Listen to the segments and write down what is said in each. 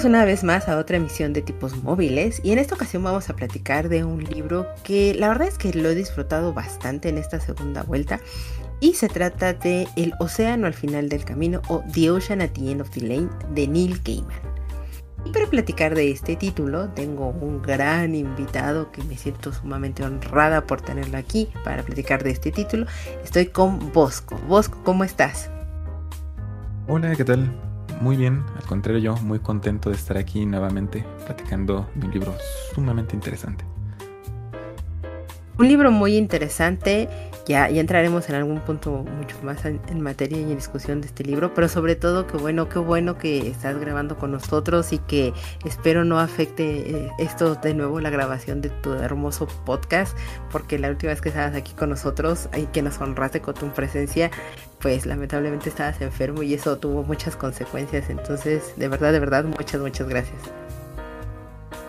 Bienvenidos una vez más a otra emisión de tipos móviles y en esta ocasión vamos a platicar de un libro que la verdad es que lo he disfrutado bastante en esta segunda vuelta y se trata de El océano al final del camino o The Ocean at the End of the Lane de Neil Gaiman. Y para platicar de este título tengo un gran invitado que me siento sumamente honrada por tenerlo aquí para platicar de este título. Estoy con Bosco. Bosco, ¿cómo estás? Hola, ¿qué tal? Muy bien, al contrario yo muy contento de estar aquí nuevamente platicando de un libro sumamente interesante. Un libro muy interesante ya, entraremos en algún punto mucho más en, materia y en discusión de este libro, pero sobre todo que bueno, qué bueno que estás grabando con nosotros y que espero no afecte eh, esto de nuevo la grabación de tu hermoso podcast, porque la última vez que estabas aquí con nosotros y que nos honraste con tu presencia, pues lamentablemente estabas enfermo y eso tuvo muchas consecuencias, entonces de verdad, de verdad, muchas, muchas gracias.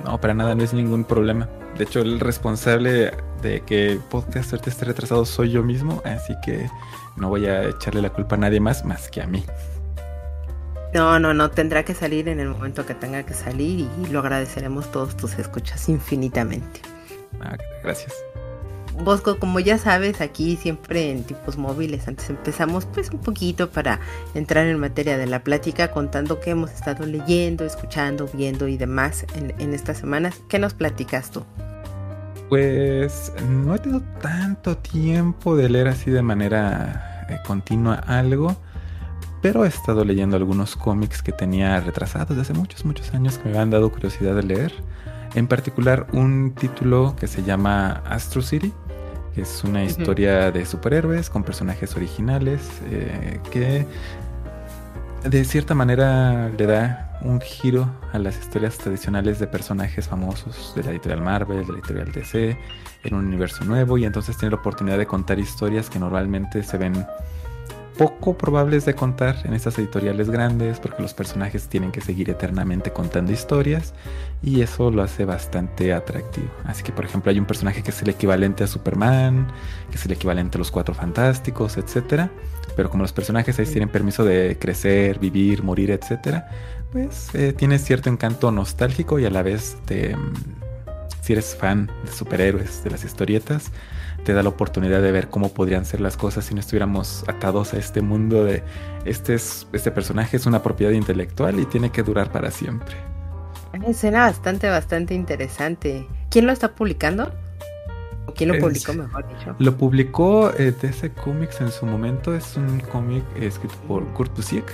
No, para nada, no es ningún problema. De hecho, el responsable de que podcast esté retrasado soy yo mismo, así que no voy a echarle la culpa a nadie más más que a mí. No, no, no, tendrá que salir en el momento que tenga que salir y lo agradeceremos todos tus escuchas infinitamente. Ah, gracias. Bosco, como ya sabes, aquí siempre en tipos móviles, antes empezamos pues un poquito para entrar en materia de la plática, contando qué hemos estado leyendo, escuchando, viendo y demás en, estas semanas. ¿Qué nos platicas tú? Pues no he tenido tanto tiempo de leer así de manera eh, continua algo, pero he estado leyendo algunos cómics que tenía retrasados desde hace muchos, muchos años que me han dado curiosidad de leer. En particular un título que se llama Astro City, es una historia de superhéroes con personajes originales eh, que de cierta manera le da un giro a las historias tradicionales de personajes famosos de la editorial Marvel, de la editorial DC, en un universo nuevo y entonces tiene la oportunidad de contar historias que normalmente se ven poco probables de contar en estas editoriales grandes porque los personajes tienen que seguir eternamente contando historias y eso lo hace bastante atractivo. Así que por ejemplo hay un personaje que es el equivalente a Superman, que es el equivalente a los Cuatro Fantásticos, etc. Pero como los personajes ahí tienen permiso de crecer, vivir, morir, etc. Pues eh, tiene cierto encanto nostálgico y a la vez. Mm, si eres fan de superhéroes, de las historietas, te da la oportunidad de ver cómo podrían ser las cosas si no estuviéramos atados a este mundo de este, es, este personaje es una propiedad intelectual y tiene que durar para siempre. Suena bastante, bastante interesante. ¿Quién lo está publicando? ¿O quién lo publicó, mejor dicho? Lo publicó eh, DC Comics en su momento. Es un cómic escrito por Kurt Busiek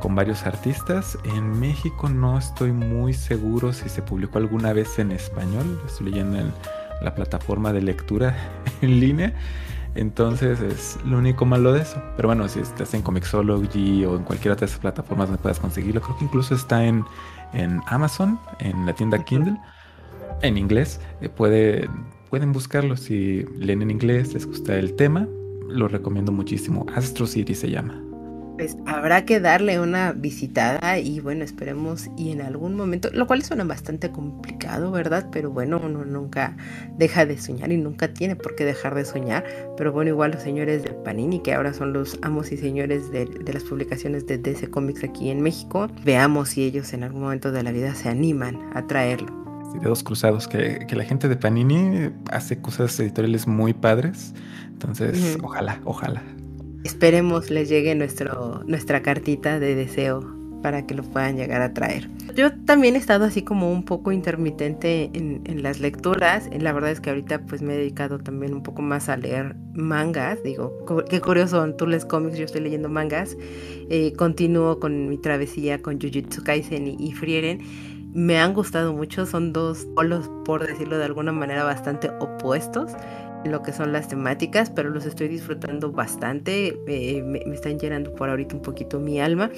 con varios artistas. En México no estoy muy seguro si se publicó alguna vez en español. Estoy leyendo en la plataforma de lectura en línea. Entonces es lo único malo de eso. Pero bueno, si estás en Comixology o en cualquiera de esas plataformas donde puedas conseguirlo, creo que incluso está en, en Amazon, en la tienda Kindle, en inglés. Eh, puede, pueden buscarlo si leen en inglés, les gusta el tema. Lo recomiendo muchísimo. Astro City se llama pues habrá que darle una visitada y bueno, esperemos y en algún momento, lo cual suena bastante complicado, ¿verdad? Pero bueno, uno nunca deja de soñar y nunca tiene por qué dejar de soñar. Pero bueno, igual los señores de Panini, que ahora son los amos y señores de, las publicaciones de DC Comics aquí en México, veamos si ellos en algún momento de la vida se animan a traerlo. Dedos cruzados, que, la gente de Panini hace cosas editoriales muy padres. Entonces, ojalá, ojalá. Esperemos les llegue nuestro, nuestra cartita de deseo para que lo puedan llegar a traer. Yo también he estado así como un poco intermitente en, las lecturas. La verdad es que ahorita pues me he dedicado también un poco más a leer mangas. Digo, qué curioso, tú lees cómics, yo estoy leyendo mangas. Eh, continúo con mi travesía con Jujutsu Kaisen y, y Frieren. Me han gustado mucho, son dos polos, por decirlo de alguna manera, bastante opuestos lo que son las temáticas, pero los estoy disfrutando bastante, eh, me, están llenando por ahorita un poquito mi alma.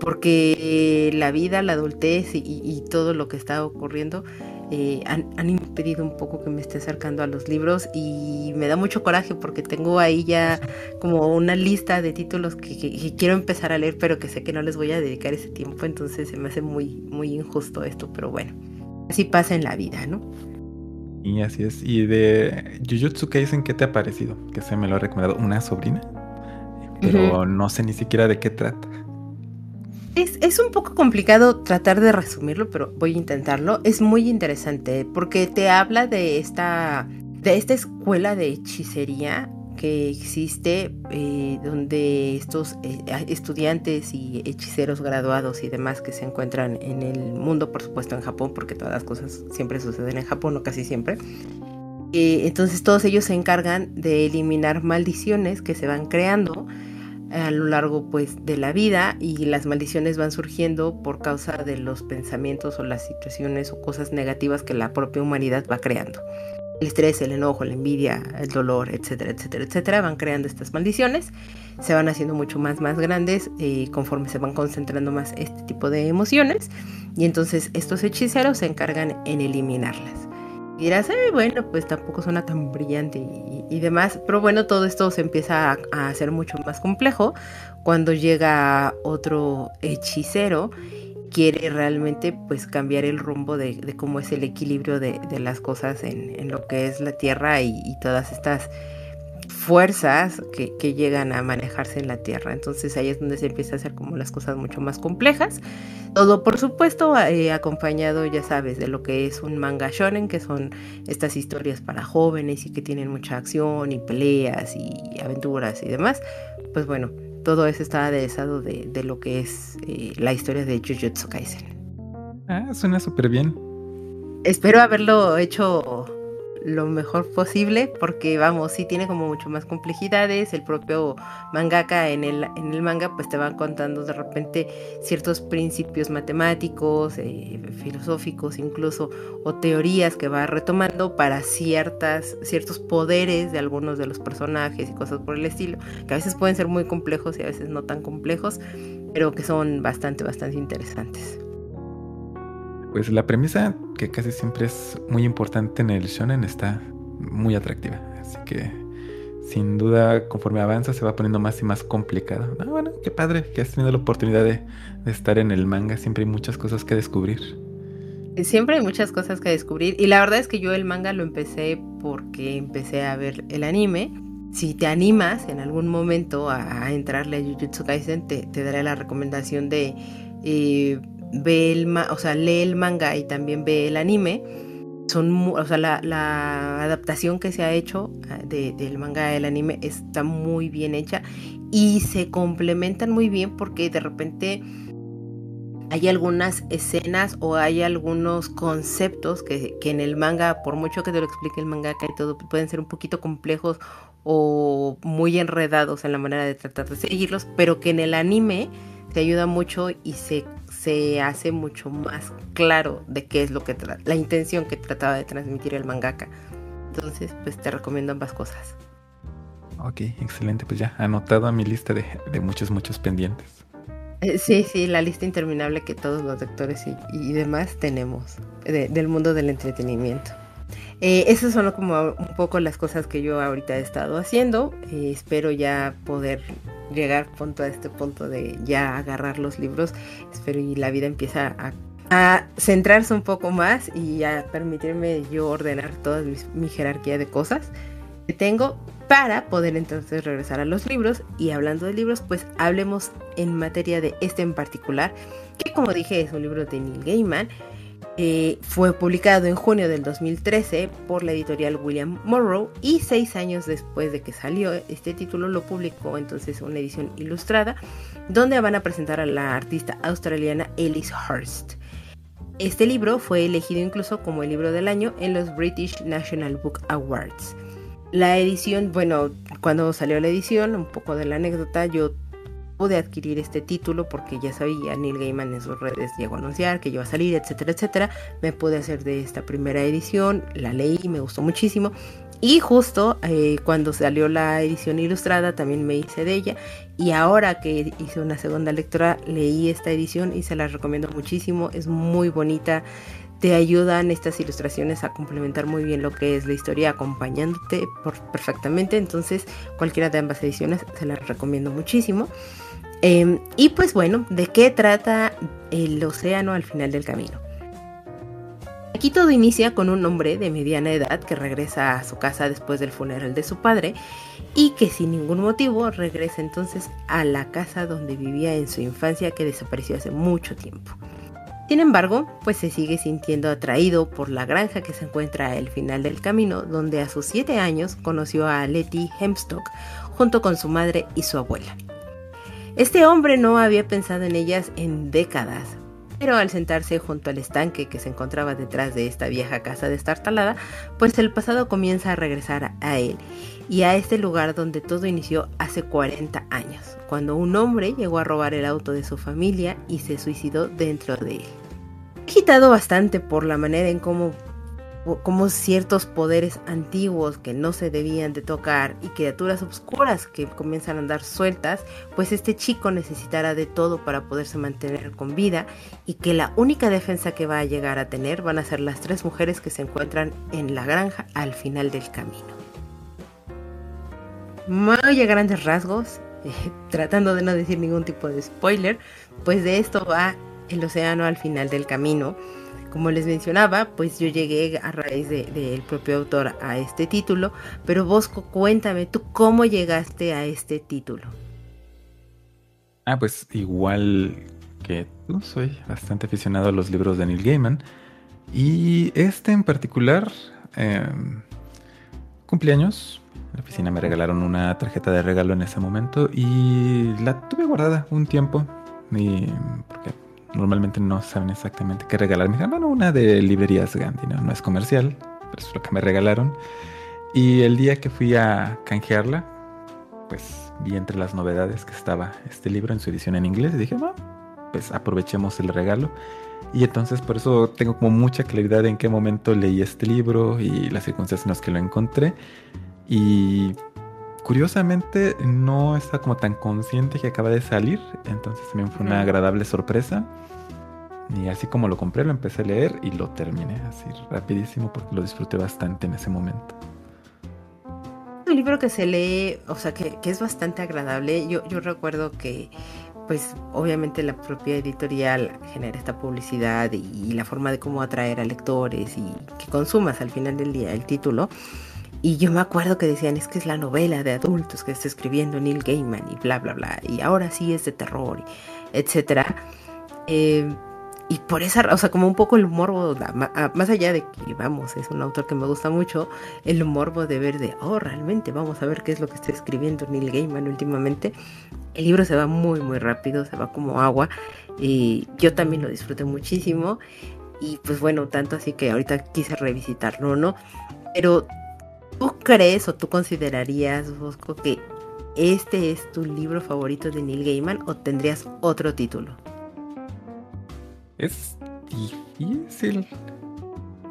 porque la vida, la adultez y, todo lo que está ocurriendo eh, han, impedido un poco que me esté acercando a los libros y me da mucho coraje porque tengo ahí ya como una lista de títulos que, quiero empezar a leer pero que sé que no les voy a dedicar ese tiempo entonces se me hace muy muy injusto esto pero bueno así pasa en la vida ¿no? Y así es. ¿Y de Jujutsu Kaisen qué te ha parecido? Que se me lo ha recomendado una sobrina, pero no sé ni siquiera de qué trata. Es, un poco complicado tratar de resumirlo, pero voy a intentarlo. Es muy interesante porque te habla de esta, de esta escuela de hechicería que existe eh, donde estos eh, estudiantes y hechiceros graduados y demás que se encuentran en el mundo, por supuesto en Japón, porque todas las cosas siempre suceden en Japón o casi siempre. Eh, entonces todos ellos se encargan de eliminar maldiciones que se van creando a lo largo pues de la vida y las maldiciones van surgiendo por causa de los pensamientos o las situaciones o cosas negativas que la propia humanidad va creando. El estrés, el enojo, la envidia, el dolor, etcétera, etcétera, etcétera, van creando estas maldiciones, se van haciendo mucho más, más grandes eh, conforme se van concentrando más este tipo de emociones y entonces estos hechiceros se encargan en eliminarlas. Y dirás, bueno, pues tampoco suena tan brillante y, demás, pero bueno, todo esto se empieza a, hacer mucho más complejo cuando llega otro hechicero quiere realmente pues cambiar el rumbo de, cómo es el equilibrio de, las cosas en, lo que es la tierra y, todas estas fuerzas que, que, llegan a manejarse en la tierra. Entonces ahí es donde se empieza a hacer como las cosas mucho más complejas. Todo, por supuesto, eh, acompañado, ya sabes, de lo que es un manga shonen, que son estas historias para jóvenes y que tienen mucha acción y peleas y aventuras y demás. Pues bueno, todo eso está aderezado de, de lo que es eh, la historia de Jujutsu Kaisen. Ah, suena súper bien. Espero haberlo hecho lo mejor posible porque vamos, sí tiene como mucho más complejidades, el propio mangaka en el, en el manga pues te van contando de repente ciertos principios matemáticos, eh, filosóficos incluso, o teorías que va retomando para ciertas, ciertos poderes de algunos de los personajes y cosas por el estilo, que a veces pueden ser muy complejos y a veces no tan complejos, pero que son bastante, bastante interesantes. Pues la premisa, que casi siempre es muy importante en el shonen, está muy atractiva. Así que, sin duda, conforme avanza, se va poniendo más y más complicado. Ah, bueno, qué padre que has tenido la oportunidad de, estar en el manga. Siempre hay muchas cosas que descubrir. Siempre hay muchas cosas que descubrir. Y la verdad es que yo el manga lo empecé porque empecé a ver el anime. Si te animas en algún momento a, entrarle a Jujutsu Kaisen, te, daré la recomendación de eh, ve el, o sea, lee el manga y también ve el anime, son, o sea, la, adaptación que se ha hecho ah, del manga al anime está muy bien hecha y se complementan muy bien porque de repente hay algunas escenas o hay algunos conceptos que, que, en el manga, por mucho que te lo explique el mangaka y todo, pueden ser un poquito complejos o muy enredados en la manera de tratar de seguirlos, pero que en el anime te ayuda mucho y se se hace mucho más claro de qué es lo que la intención que trataba de transmitir el mangaka. Entonces, pues te recomiendo ambas cosas. Ok, excelente. Pues ya anotado a mi lista de, muchos, muchos pendientes. Eh, sí, sí, la lista interminable que todos los lectores y, demás tenemos del mundo del entretenimiento. Eh, esas son como un poco las cosas que yo ahorita he estado haciendo. Eh, espero ya poder llegar punto a este punto de ya agarrar los libros. Espero y la vida empieza a, centrarse un poco más y a permitirme yo ordenar toda mi, jerarquía de cosas que tengo para poder entonces regresar a los libros. Y hablando de libros, pues hablemos en materia de este en particular, que como dije es un libro de Neil Gaiman eh, fue publicado en junio del 2013 por la editorial William Morrow y seis años después de que salió este título lo publicó entonces una edición ilustrada donde van a presentar a la artista australiana Alice Hurst. Este libro fue elegido incluso como el libro del año en los British National Book Awards. La edición, bueno, cuando salió la edición, un poco de la anécdota, yo pude adquirir este título porque ya sabía, Neil Gaiman en sus redes llegó a anunciar que iba a salir, etcétera, etcétera. Me pude hacer de esta primera edición, la leí, me gustó muchísimo. Y justo eh, cuando salió la edición ilustrada también me hice de ella. Y ahora que hice una segunda lectura leí esta edición y se la recomiendo muchísimo, es muy bonita, te ayudan estas ilustraciones a complementar muy bien lo que es la historia acompañándote perfectamente, entonces cualquiera de ambas ediciones se las recomiendo muchísimo. Em, y pues bueno, ¿de qué trata el océano al final del camino? Aquí todo inicia con un hombre de mediana edad que regresa a su casa después del funeral de su padre y que sin ningún motivo regresa entonces a la casa donde vivía en su infancia que desapareció hace mucho tiempo. Sin embargo, pues se sigue sintiendo atraído por la granja que se encuentra al final del camino, donde a sus 7 años conoció a Letty Hemstock junto con su madre y su abuela. Este hombre no había pensado en ellas en décadas, pero al sentarse junto al estanque que se encontraba detrás de esta vieja casa destartalada, pues el pasado comienza a regresar a él y a este lugar donde todo inició hace 40 años, cuando un hombre llegó a robar el auto de su familia y se suicidó dentro de él. Agitado bastante por la manera en cómo como ciertos poderes antiguos que no se debían de tocar y criaturas oscuras que comienzan a andar sueltas, pues este chico necesitará de todo para poderse mantener con vida y que la única defensa que va a llegar a tener van a ser las tres mujeres que se encuentran en la granja al final del camino. Muy a grandes rasgos, eh, tratando de no decir ningún tipo de spoiler, pues de esto va el océano al final del camino como les mencionaba, pues yo llegué a raíz del propio autor a este título, pero Bosco, cuéntame, ¿tú cómo llegaste a este título? Ah, pues igual que tú, soy bastante aficionado a los libros de Neil Gaiman. Y este en particular, em, cumpleaños. La oficina me regalaron una tarjeta de regalo en ese momento y la tuve guardada un tiempo. Y porque normalmente no saben exactamente qué regalar. Me dijeron, bueno, una de librerías Gandhi, ¿no? no es comercial, pero es lo que me regalaron. Y el día que fui a canjearla, pues vi entre las novedades que estaba este libro en su edición en inglés y dije, bueno, pues aprovechemos el regalo. Y entonces por eso tengo como mucha claridad en qué momento leí este libro y las circunstancias en las que lo encontré. Y curiosamente no está como tan consciente que acaba de salir, entonces también fue una agradable sorpresa. Y así como lo compré, lo empecé a leer y lo terminé así rapidísimo porque lo disfruté bastante en ese momento. Un libro que se lee, o sea, que, es bastante agradable. Yo, yo recuerdo que, pues, obviamente la propia editorial genera esta publicidad y la forma de cómo atraer a lectores y que consumas al final del día el título. Y yo me acuerdo que decían, es que es la novela de adultos que está escribiendo Neil Gaiman y bla, bla, bla. Y ahora sí es de terror, etcétera. Eh, y por esa, o sea, como un poco el morbo, más allá de que, vamos, es un autor que me gusta mucho, el morbo de ver de, oh, realmente, vamos a ver qué es lo que está escribiendo Neil Gaiman últimamente. El libro se va muy, muy rápido, se va como agua. Y yo también lo disfruté muchísimo. Y pues bueno, tanto así que ahorita quise revisitarlo, ¿no? Pero ¿Tú crees o tú considerarías, Bosco, que este es tu libro favorito de Neil Gaiman o tendrías otro título? Es difícil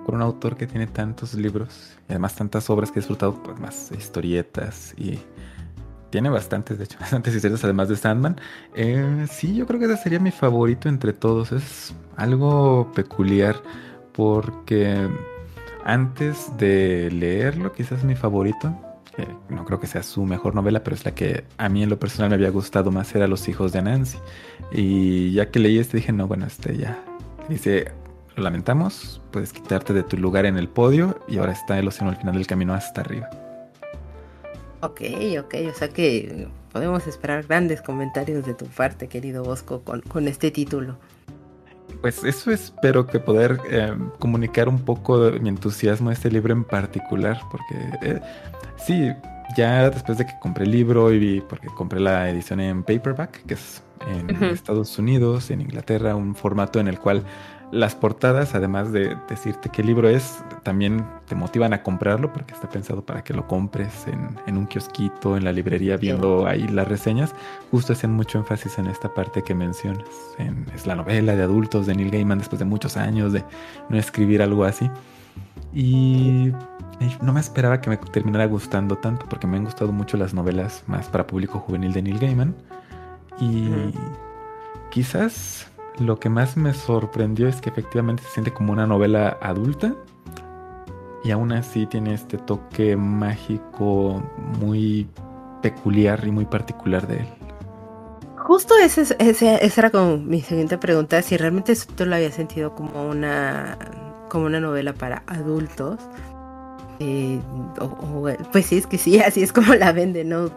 con un autor que tiene tantos libros y además tantas obras que he disfrutado, pues más historietas y tiene bastantes, de hecho, bastantes historietas además de Sandman. Eh, sí, yo creo que ese sería mi favorito entre todos. Es algo peculiar porque antes de leerlo, quizás mi favorito, no creo que sea su mejor novela, pero es la que a mí en lo personal me había gustado más, era Los hijos de Nancy. Y ya que leí este dije, no, bueno, este ya. Dice, lo lamentamos, puedes quitarte de tu lugar en el podio y ahora está el océano al final del camino hasta arriba. Ok, ok, o sea que podemos esperar grandes comentarios de tu parte, querido Bosco, con este título pues eso espero que poder eh, comunicar un poco de mi entusiasmo a este libro en particular, porque eh, sí, ya después de que compré el libro y vi, porque compré la edición en paperback, que es en Estados Unidos, en Inglaterra, un formato en el cual las portadas, además de decirte qué libro es, también te motivan a comprarlo porque está pensado para que lo compres en, un kiosquito, en la librería, viendo ahí las reseñas. Justo hacen mucho énfasis en esta parte que mencionas. es la novela de adultos de Neil Gaiman después de muchos años de no escribir algo así. Y no me esperaba que me terminara gustando tanto porque me han gustado mucho las novelas más para público juvenil de Neil Gaiman. Y quizás lo que más me sorprendió es que efectivamente se siente como una novela adulta y aún así tiene este toque mágico muy peculiar y muy particular de él. Justo ese, ese, esa era como mi siguiente pregunta, si realmente tú lo había sentido como una, como una novela para adultos. Eh, pues sí, es que sí, así es como la vende, ¿no?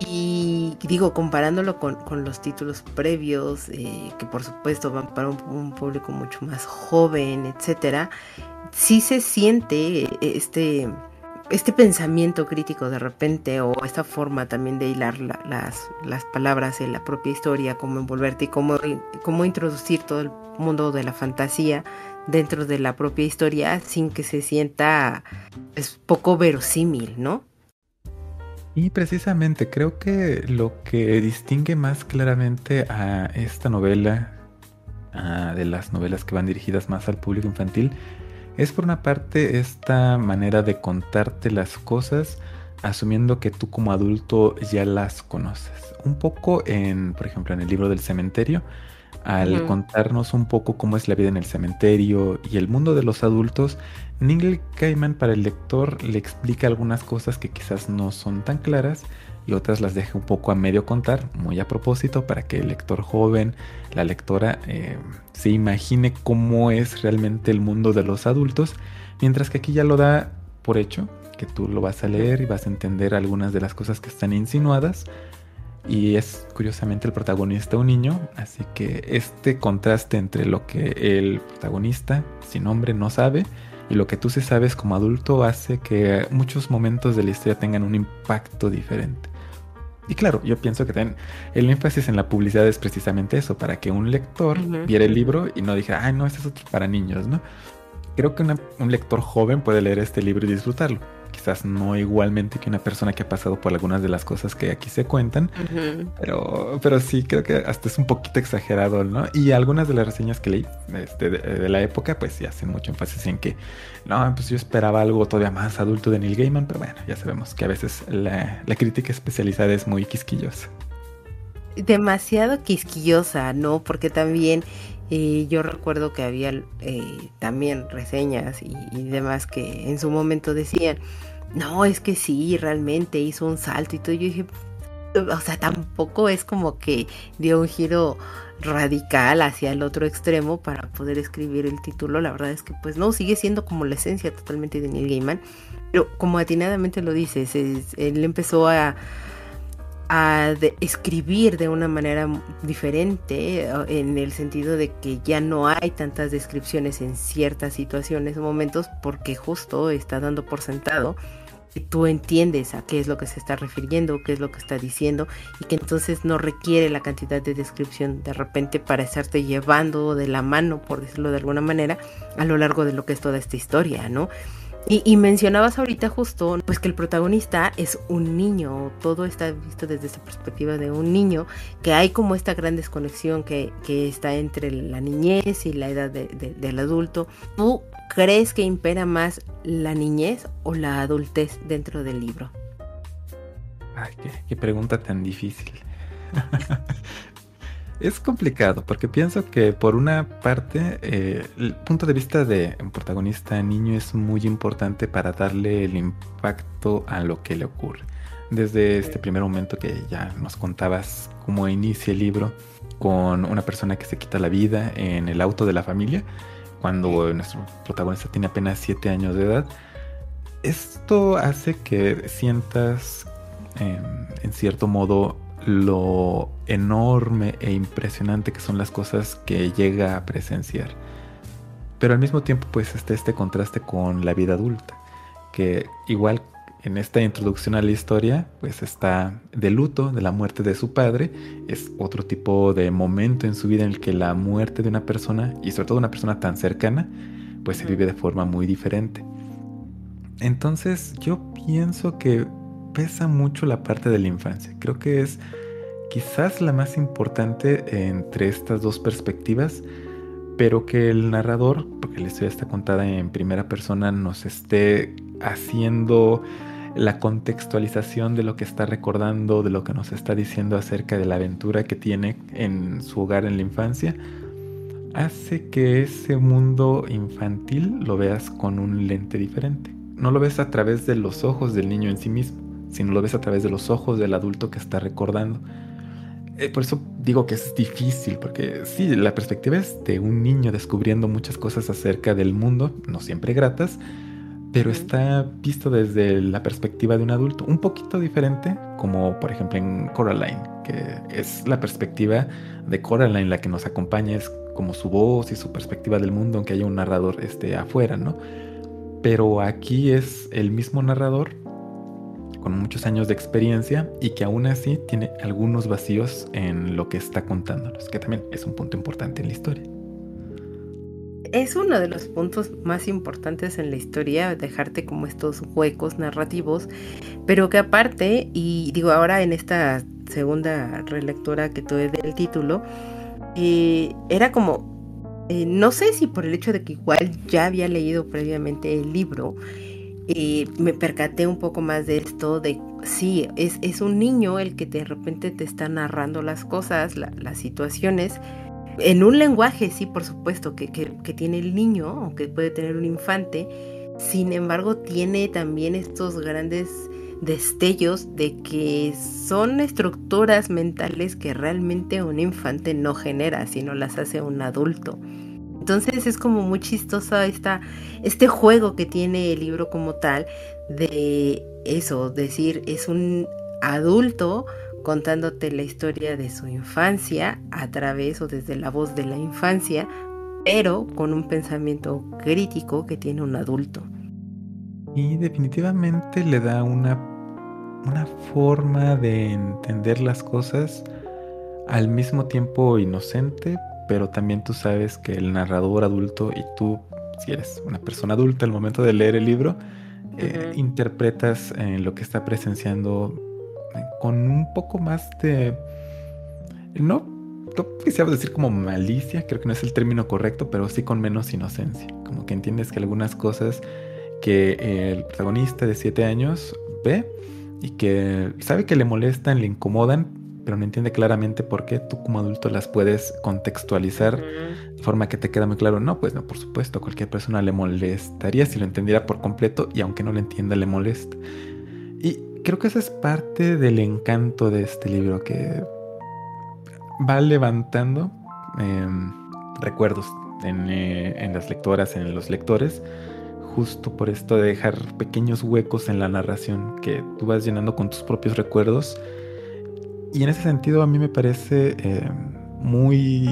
Y digo, comparándolo con, los títulos previos, eh, que por supuesto van para un, público mucho más joven, etcétera, sí se siente este, este pensamiento crítico de repente, o esta forma también de hilar las, las palabras en la propia historia, cómo envolverte y cómo, cómo introducir todo el mundo de la fantasía dentro de la propia historia sin que se sienta es poco verosímil, ¿no? Y precisamente creo que lo que distingue más claramente a esta novela, de las novelas que van dirigidas más al público infantil, es por una parte esta manera de contarte las cosas asumiendo que tú como adulto ya las conoces. Un poco en, por ejemplo, en el libro del cementerio, al contarnos un poco cómo es la vida en el cementerio y el mundo de los adultos, Neil Gaiman para el lector le explica algunas cosas que quizás no son tan claras y otras las deja un poco a medio contar, muy a propósito, para que el lector joven, la lectora, eh, se imagine cómo es realmente el mundo de los adultos, mientras que aquí ya lo da por hecho, que tú lo vas a leer y vas a entender algunas de las cosas que están insinuadas y es curiosamente el protagonista un niño, así que este contraste entre lo que el protagonista sin nombre no sabe y lo que tú sí sabes como adulto hace que muchos momentos de la historia tengan un impacto diferente. Y claro, yo pienso que también el énfasis en la publicidad es precisamente eso, para que un lector viera el libro y no dijera, ay, no, este es otro para niños, ¿no? Creo que un lector joven puede leer este libro y disfrutarlo quizás no igualmente que una persona que ha pasado por algunas de las cosas que aquí se cuentan, pero, pero sí creo que hasta es un poquito exagerado, ¿no? Y algunas de las reseñas que leí este, de, la época, pues sí hacen mucho énfasis en que, no, pues yo esperaba algo todavía más adulto de Neil Gaiman, pero bueno, ya sabemos que a veces la, crítica especializada es muy quisquillosa. Demasiado quisquillosa, ¿no? Porque también y yo recuerdo que había eh, también reseñas y, demás que en su momento decían, no, es que sí, realmente hizo un salto y todo. Yo dije, o sea, tampoco es como que dio un giro radical hacia el otro extremo para poder escribir el título. La verdad es que pues no, sigue siendo como la esencia totalmente de Neil Gaiman. Pero como atinadamente lo dices, él empezó a a escribir de una manera diferente en el sentido de que ya no hay tantas descripciones en ciertas situaciones o momentos porque justo está dando por sentado que tú entiendes a qué es lo que se está refiriendo, qué es lo que está diciendo y que entonces no requiere la cantidad de descripción de repente para estarte llevando de la mano, por decirlo de alguna manera, a lo largo de lo que es toda esta historia, ¿no? Y, mencionabas ahorita justo, pues que el protagonista es un niño, todo está visto desde esa perspectiva de un niño, que hay como esta gran desconexión que, está entre la niñez y la edad del adulto. ¿Tú crees que impera más la niñez o la adultez dentro del libro? Ay, qué pregunta tan difícil. Es complicado porque pienso que por una parte eh, el punto de vista de un protagonista niño es muy importante para darle el impacto a lo que le ocurre. Desde este primer momento que ya nos contabas cómo inicia el libro con una persona que se quita la vida en el auto de la familia cuando nuestro protagonista tiene apenas 7 años de edad. Esto hace que sientas en cierto modo lo enorme e impresionante que son las cosas que llega a presenciar. Pero al mismo tiempo pues está este contraste con la vida adulta, que igual en esta introducción a la historia pues está de luto de la muerte de su padre, es otro tipo de momento en su vida en el que la muerte de una persona, y sobre todo una persona tan cercana, pues se vive de forma muy diferente. Entonces yo pienso que pesa mucho la parte de la infancia. Creo que es quizás la más importante entre estas dos perspectivas, pero que el narrador, porque la historia está contada en primera persona, nos esté haciendo la contextualización de lo que está recordando, de lo que nos está diciendo acerca de la aventura que tiene en su hogar en la infancia, hace que ese mundo infantil lo veas con un lente diferente. No lo ves a través de los ojos del niño en sí mismo, sino lo ves a través de los ojos del adulto que está recordando. Eh, por eso digo que es difícil, porque sí, la perspectiva es de un niño descubriendo muchas cosas acerca del mundo, no siempre gratas, pero está visto desde la perspectiva de un adulto, un poquito diferente, como por ejemplo en Coraline, que es la perspectiva de Coraline la que nos acompaña, es como su voz y su perspectiva del mundo, aunque haya un narrador este, afuera, ¿no? Pero aquí es el mismo narrador, con muchos años de experiencia y que aún así tiene algunos vacíos en lo que está contándonos, que también es un punto importante en la historia. Es uno de los puntos más importantes en la historia, dejarte como estos huecos narrativos, pero que aparte, y digo ahora en esta segunda relectura que tuve del título, eh, era como, eh, no sé si por el hecho de que igual ya había leído previamente el libro, eh, me percaté un poco más de esto, de sí, es, es, un niño el que de repente te está narrando las cosas, las situaciones, en un lenguaje, sí, por supuesto, que, tiene el niño o que puede tener un infante, sin embargo tiene también estos grandes destellos de que son estructuras mentales que realmente un infante no genera, sino las hace un adulto. Entonces es como muy chistoso esta, este juego que tiene el libro como tal de eso, decir, es un adulto contándote la historia de su infancia a través o desde la voz de la infancia, pero con un pensamiento crítico que tiene un adulto. Y definitivamente le da una, una forma de entender las cosas al mismo tiempo inocente, pero también tú sabes que el narrador adulto y tú, si eres una persona adulta al momento de leer el libro, eh, interpretas en lo que está presenciando con un poco más de... No, no quisiera decir como malicia, creo que no es el término correcto, pero sí con menos inocencia. Como que entiendes que algunas cosas que el protagonista de 7 años ve y que sabe que le molestan, le incomodan, pero no entiende claramente por qué tú como adulto las puedes contextualizar de forma que te queda muy claro. No, pues no, por supuesto, a cualquier persona le molestaría si lo entendiera por completo y aunque no lo entienda, le molesta. Y creo que esa es parte del encanto de este libro que va levantando em, recuerdos eh, en, las lectoras, en los lectores, justo por esto de dejar pequeños huecos en la narración que tú vas llenando con tus propios recuerdos. Y en ese sentido a mí me parece em, muy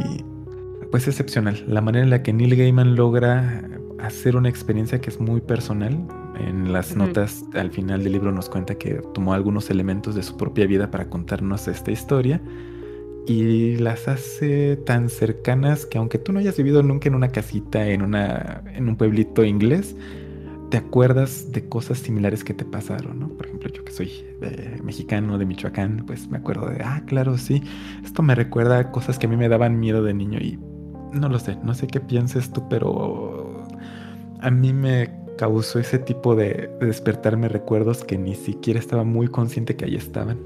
pues excepcional la manera en la que Neil Gaiman logra hacer una experiencia que es muy personal, en las notas al final del libro nos cuenta que tomó algunos elementos de su propia vida para contarnos esta historia y las hace tan cercanas que aunque tú no hayas vivido nunca en una casita, en, una, en un pueblito inglés, te acuerdas de cosas similares que te pasaron, ¿no? Por ejemplo, yo que soy eh, mexicano de Michoacán, pues me acuerdo de, ah, claro, sí, esto me recuerda a cosas que a mí me daban miedo de niño y no lo sé, no sé qué pienses tú, pero a mí me causó ese tipo de, despertarme recuerdos que ni siquiera estaba muy consciente que ahí estaban.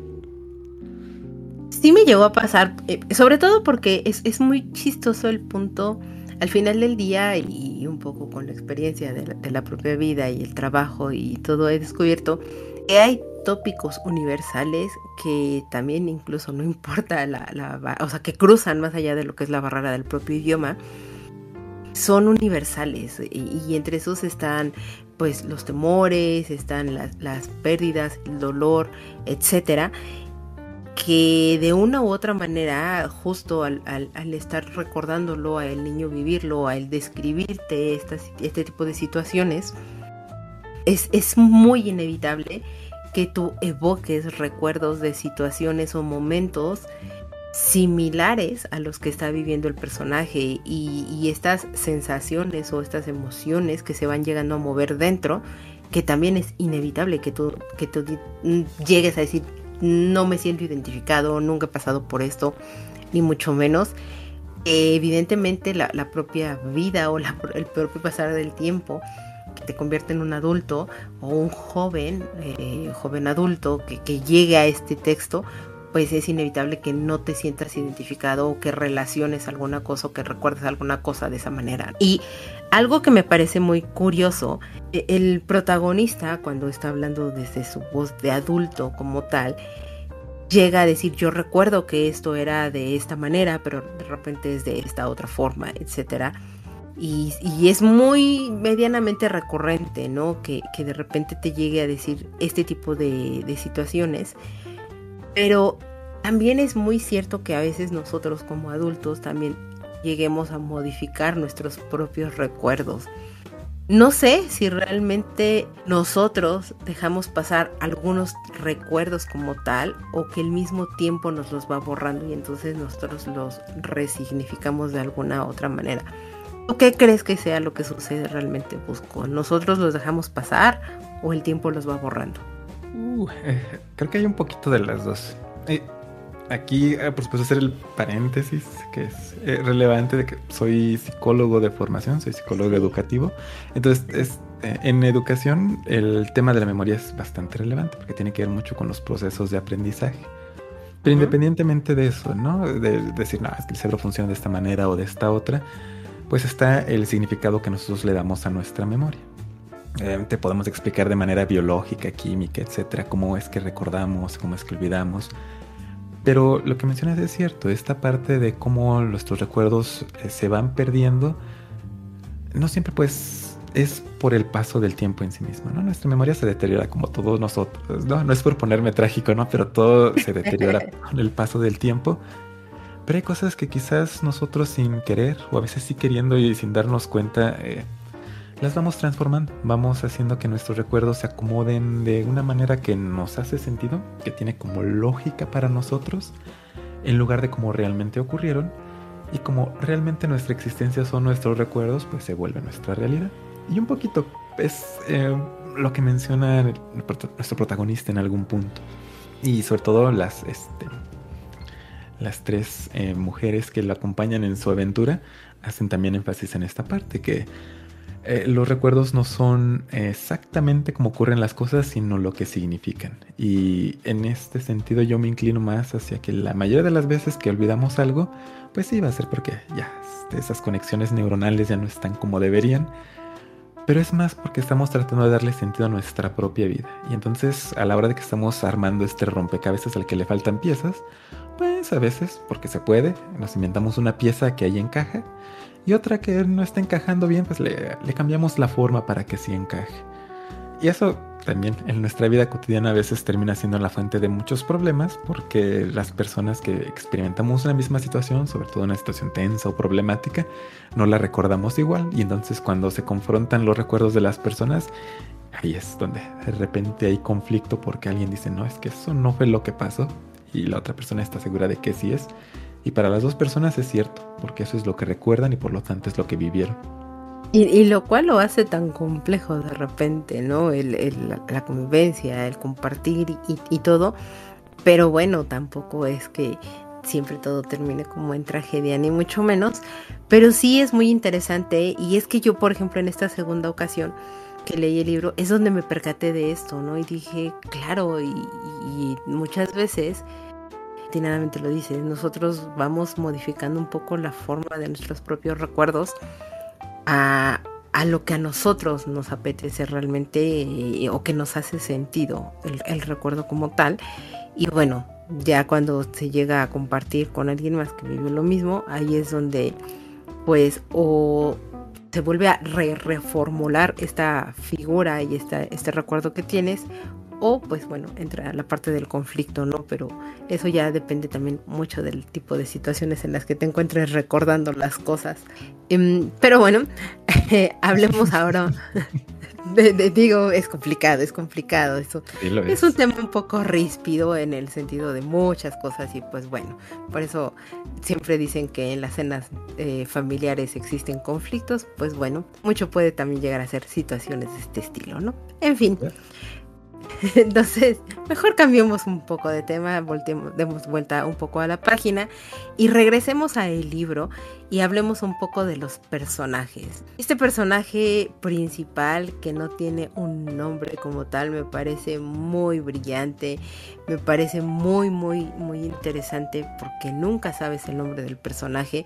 Sí me llegó a pasar, eh, sobre todo porque es, muy chistoso el punto al final del día y un poco con la experiencia de la, propia vida y el trabajo y todo he descubierto que hay tópicos universales que también incluso no importa la, la, o sea, que cruzan más allá de lo que es la barrera del propio idioma son universales y, entre esos están pues los temores, están las, pérdidas, el dolor, etcétera, que de una u otra manera, justo al, estar recordándolo, a el niño vivirlo, a el describirte este tipo de situaciones, es, es muy inevitable que tú evoques recuerdos de situaciones o momentos similares a los que está viviendo el personaje y, estas sensaciones o estas emociones que se van llegando a mover dentro, que también es inevitable que tú, que tú llegues a decir, no me siento identificado, nunca he pasado por esto, ni mucho menos, evidentemente la, propia vida o el propio pasar del tiempo que te convierte en un adulto o un joven, eh, joven adulto que, que llegue a este texto, pues es inevitable que no te sientas identificado o que relaciones alguna cosa o que recuerdes alguna cosa de esa manera. Y algo que me parece muy curioso, e, el protagonista cuando está hablando desde su voz de adulto como tal, llega a decir yo recuerdo que esto era de esta manera, pero de repente es de esta otra forma, etcétera. Y, es muy medianamente recurrente, ¿no? Que, de repente te llegue a decir este tipo de situaciones. Pero también es muy cierto que a veces nosotros como adultos también lleguemos a modificar nuestros propios recuerdos. No sé si realmente nosotros dejamos pasar algunos recuerdos como tal o que el mismo tiempo nos los va borrando y entonces nosotros los resignificamos de alguna otra manera. ¿O qué crees que sea lo que sucede realmente, Busco? ¿Nosotros los dejamos pasar o el tiempo los va borrando? Uh, eh, creo que hay un poquito de las dos. Eh, aquí, eh, por supuesto, hacer el paréntesis que es eh, relevante de que soy psicólogo de formación, soy psicólogo educativo. Entonces, es, eh, en educación el tema de la memoria es bastante relevante porque tiene que ver mucho con los procesos de aprendizaje. Pero independientemente de eso, ¿no? De, decir, no, es que el cerebro funciona de esta manera o de esta otra, pues está el significado que nosotros le damos a nuestra memoria. te podemos explicar de manera biológica, química, etcétera, cómo es que recordamos, cómo es que olvidamos, pero lo que mencionas es cierto, esta parte de cómo nuestros recuerdos eh, se van perdiendo, no siempre pues es por el paso del tiempo en sí mismo, ¿no? Nuestra memoria se deteriora como todos nosotros, ¿no? No es por ponerme trágico, ¿no? Pero todo se deteriora con el paso del tiempo. Pero hay cosas que quizás nosotros sin querer, o a veces sí queriendo y sin darnos cuenta, eh, las vamos transformando, vamos haciendo que nuestros recuerdos se acomoden de una manera que nos hace sentido, que tiene como lógica para nosotros, en lugar de como realmente ocurrieron, y como realmente nuestra existencia son nuestros recuerdos, pues se vuelve nuestra realidad. Y un poquito es eh, lo que menciona nuestro protagonista en algún punto. Y sobre todo las, este, las tres eh, mujeres que lo acompañan en su aventura hacen también énfasis en esta parte, que eh, los recuerdos no son exactamente como ocurren las cosas, sino lo que significan. Y en este sentido yo me inclino más hacia que la mayoría de las veces que olvidamos algo, pues sí va a ser porque ya este, esas conexiones neuronales ya no están como deberían. Pero es más porque estamos tratando de darle sentido a nuestra propia vida. Y entonces a la hora de que estamos armando este rompecabezas al que le faltan piezas, pues a veces, porque se puede, nos inventamos una pieza que ahí encaja y otra que no está encajando bien, pues le, cambiamos la forma para que sí encaje. Y eso también en nuestra vida cotidiana a veces termina siendo la fuente de muchos problemas porque las personas que experimentamos una misma situación, sobre todo una situación tensa o problemática, no la recordamos igual y entonces cuando se confrontan los recuerdos de las personas, ahí es donde de repente hay conflicto porque alguien dice, no, es que eso no fue lo que pasó y la otra persona está segura de que sí es. Y para las dos personas es cierto, porque eso es lo que recuerdan y por lo tanto es lo que vivieron. Y, lo cual lo hace tan complejo de repente, ¿no? la convivencia, el compartir y, todo. Pero bueno, tampoco es que siempre todo termine como en tragedia, ni mucho menos. Pero sí es muy interesante y es que yo, por ejemplo, en esta segunda ocasión que leí el libro, es donde me percaté de esto, ¿no? Y dije, claro, y muchas veces lo dice, nosotros vamos modificando un poco la forma de nuestros propios recuerdos a, lo que a nosotros nos apetece realmente o que nos hace sentido el, recuerdo como tal. Y bueno, ya cuando se llega a compartir con alguien más que vive lo mismo, ahí es donde pues o se vuelve a reformular esta figura y esta, este recuerdo que tienes o pues bueno, entra la parte del conflicto, ¿no? Pero eso ya depende también mucho del tipo de situaciones en las que te encuentres recordando las cosas. Em, pero bueno, hablemos ahora. De, digo, es complicado, es complicado. Eso es. un tema un poco ríspido en el sentido de muchas cosas y pues bueno, por eso siempre dicen que en las cenas eh, familiares existen conflictos, pues bueno, mucho puede también llegar a ser situaciones de este estilo, ¿no? En fin. Entonces, mejor cambiemos un poco de tema, volteemos, demos vuelta un poco a la página y regresemos al libro y hablemos un poco de los personajes. Este personaje principal que no tiene un nombre como tal me parece muy brillante, me parece muy muy muy interesante porque nunca sabes el nombre del personaje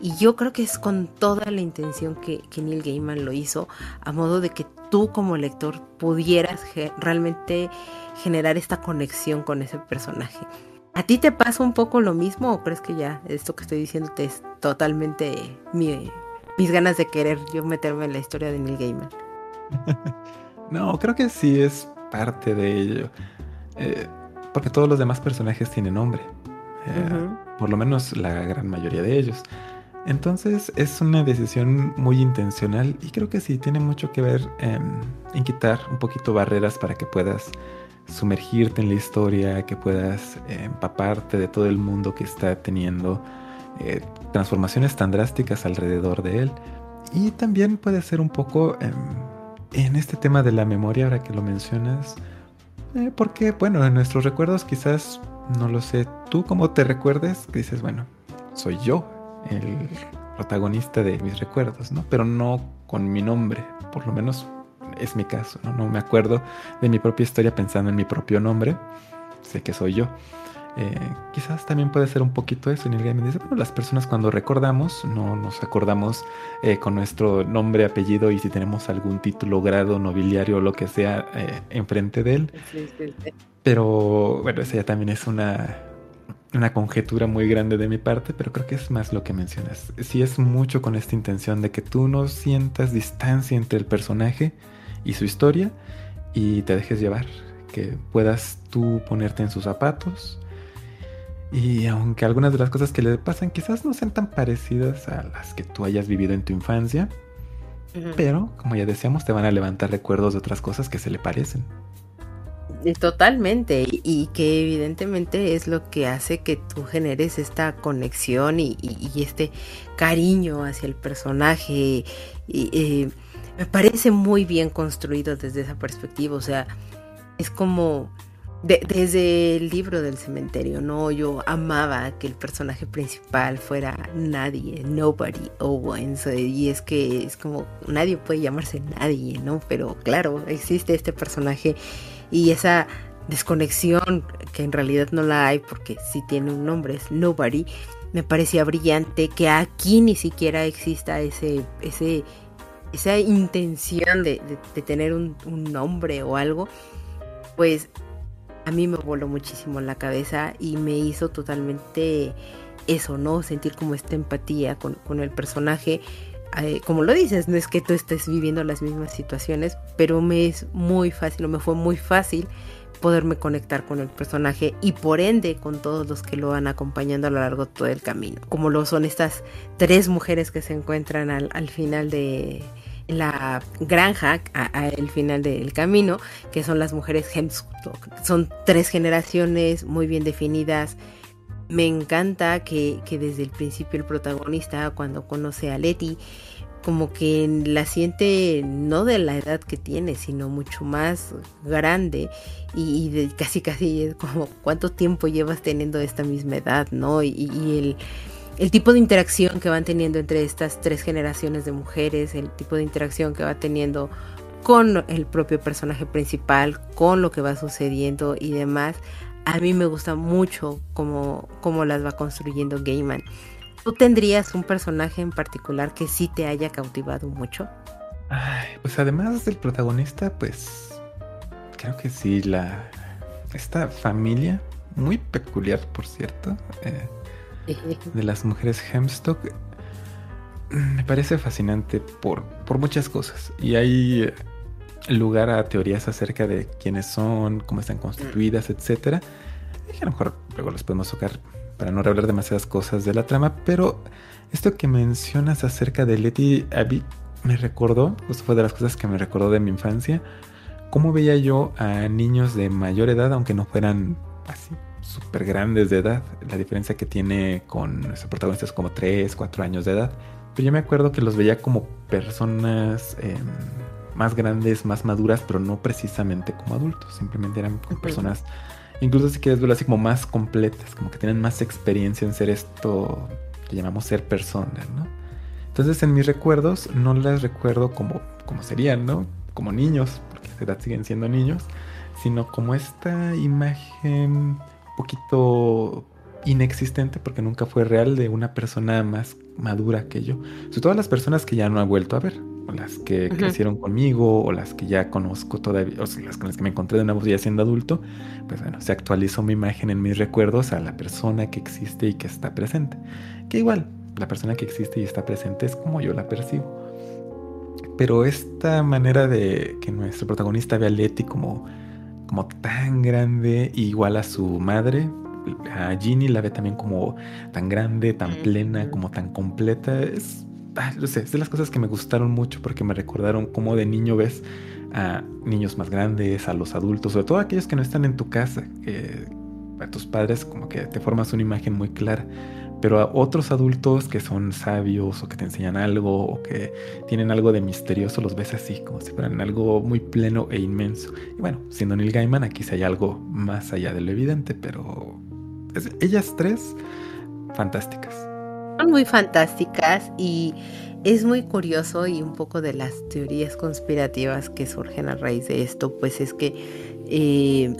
y yo creo que es con toda la intención que, que Neil Gaiman lo hizo a modo de que tú como lector pudieras realmente generar esta conexión con ese personaje. ¿A ti te pasa un poco lo mismo o crees que ya esto que estoy diciéndote es totalmente mis ganas de querer yo meterme en la historia de Neil Gaiman? no, creo que sí es parte de ello. Eh, porque todos los demás personajes tienen nombre. Eh, por lo menos la gran mayoría de ellos. Entonces es una decisión muy intencional y creo que sí tiene mucho que ver en quitar un poquito barreras para que puedas sumergirte en la historia, que puedas empaparte de todo el mundo que está teniendo eh, transformaciones tan drásticas alrededor de él. Y también puede ser un poco em, en este tema de la memoria, ahora que lo mencionas, eh, porque, bueno, en nuestros recuerdos quizás, no lo sé, tú como te recuerdes, que dices, bueno, soy yo el protagonista de mis recuerdos, ¿no? Pero no con mi nombre, por lo menos es mi caso, ¿no? No me acuerdo de mi propia historia pensando en mi propio nombre, sé que soy yo. Eh, quizás también puede ser un poquito eso. En el game dice, bueno, las personas cuando recordamos, no nos acordamos eh, con nuestro nombre, apellido y si tenemos algún título, grado, nobiliario o lo que sea eh, enfrente de él. Pero bueno, esa ya también es una, una conjetura muy grande de mi parte, pero creo que es más lo que mencionas. Si es mucho con esta intención de que tú no sientas distancia entre el personaje y su historia y te dejes llevar, que puedas tú ponerte en sus zapatos. Y aunque algunas de las cosas que le pasan quizás no sean tan parecidas a las que tú hayas vivido en tu infancia, pero como ya decíamos, te van a levantar recuerdos de otras cosas que se le parecen. Totalmente, y que evidentemente es lo que hace que tú generes esta conexión y, este cariño hacia el personaje. Eh, me parece muy bien construido desde esa perspectiva, o sea, es como desde el libro del cementerio, ¿no? Yo amaba que el personaje principal fuera nadie, nobody Owens, y es que es como nadie puede llamarse nadie, ¿no? Pero claro, existe este personaje y esa desconexión que en realidad no la hay porque si tiene un nombre es nobody, me parecía brillante que aquí ni siquiera exista ese ese esa intención de, tener un, nombre o algo, pues a mí me voló muchísimo la cabeza y me hizo totalmente eso, ¿no? Sentir como esta empatía con, el personaje. Eh, como lo dices, no es que tú estés viviendo las mismas situaciones, pero me es muy fácil, o me fue muy fácil poderme conectar con el personaje y por ende con todos los que lo van acompañando a lo largo de todo el camino. Como lo son estas tres mujeres que se encuentran al, final de la granja, al final del camino, que son las mujeres Hemstock. Son tres generaciones muy bien definidas. Me encanta que, que desde el principio el protagonista, cuando conoce a Letty, como que la siente no de la edad que tiene, sino mucho más grande y, de casi casi como cuánto tiempo llevas teniendo esta misma edad, ¿no? Y, el, tipo de interacción que van teniendo entre estas tres generaciones de mujeres, el tipo de interacción que va teniendo con el propio personaje principal, con lo que va sucediendo y demás, a mí me gusta mucho cómo, cómo las va construyendo Gaiman. ¿Tú tendrías un personaje en particular que sí te haya cautivado mucho? Ay, pues además del protagonista, pues creo que sí, la esta familia, muy peculiar por cierto, eh, de las mujeres Hemstock, me parece fascinante por, por muchas cosas. Y hay lugar a teorías acerca de quiénes son, cómo están constituidas, etcétera. Y a lo mejor luego les podemos tocar para no revelar demasiadas cosas de la trama, pero esto que mencionas acerca de Letty Abby me recordó, esto fue de las cosas que me recordó de mi infancia, cómo veía yo a niños de mayor edad, aunque no fueran así súper grandes de edad. La diferencia que tiene con nuestros protagonistas como 3, 4 años de edad. Pero yo me acuerdo que los veía como personas em, más grandes, más maduras, pero no precisamente como adultos, simplemente eran personas, incluso si quieres verlo así como más completas, como que tienen más experiencia en ser esto que llamamos ser personas, ¿no? Entonces en mis recuerdos no las recuerdo como, como serían, ¿no? Como niños, porque a esa edad siguen siendo niños, sino como esta imagen un poquito inexistente porque nunca fue real de una persona más madura que yo. Sobre todo las personas que ya no he vuelto a ver, o las que crecieron conmigo, o las que ya conozco todavía, o las con las que me encontré de nuevo ya siendo adulto, pues bueno, se actualizó mi imagen en mis recuerdos a la persona que existe y que está presente. Que igual, la persona que existe y está presente es como yo la percibo. Pero esta manera de que nuestro protagonista ve a Letty como, como tan grande, igual a su madre, a Ginny la ve también como tan grande, tan plena, como tan completa. Es, ah, sé, es de las cosas que me gustaron mucho porque me recordaron cómo de niño ves a niños más grandes, a los adultos, sobre todo aquellos que no están en tu casa, a tus padres como que te formas una imagen muy clara pero a otros adultos que son sabios o que te enseñan algo o que tienen algo de misterioso los ves así, como si fueran algo muy pleno e inmenso. Y bueno, siendo Neil Gaiman, aquí sí hay algo más allá de lo evidente, pero ellas tres, fantásticas. Son muy fantásticas y es muy curioso y un poco de las teorías conspirativas que surgen a raíz de esto, pues es que eh,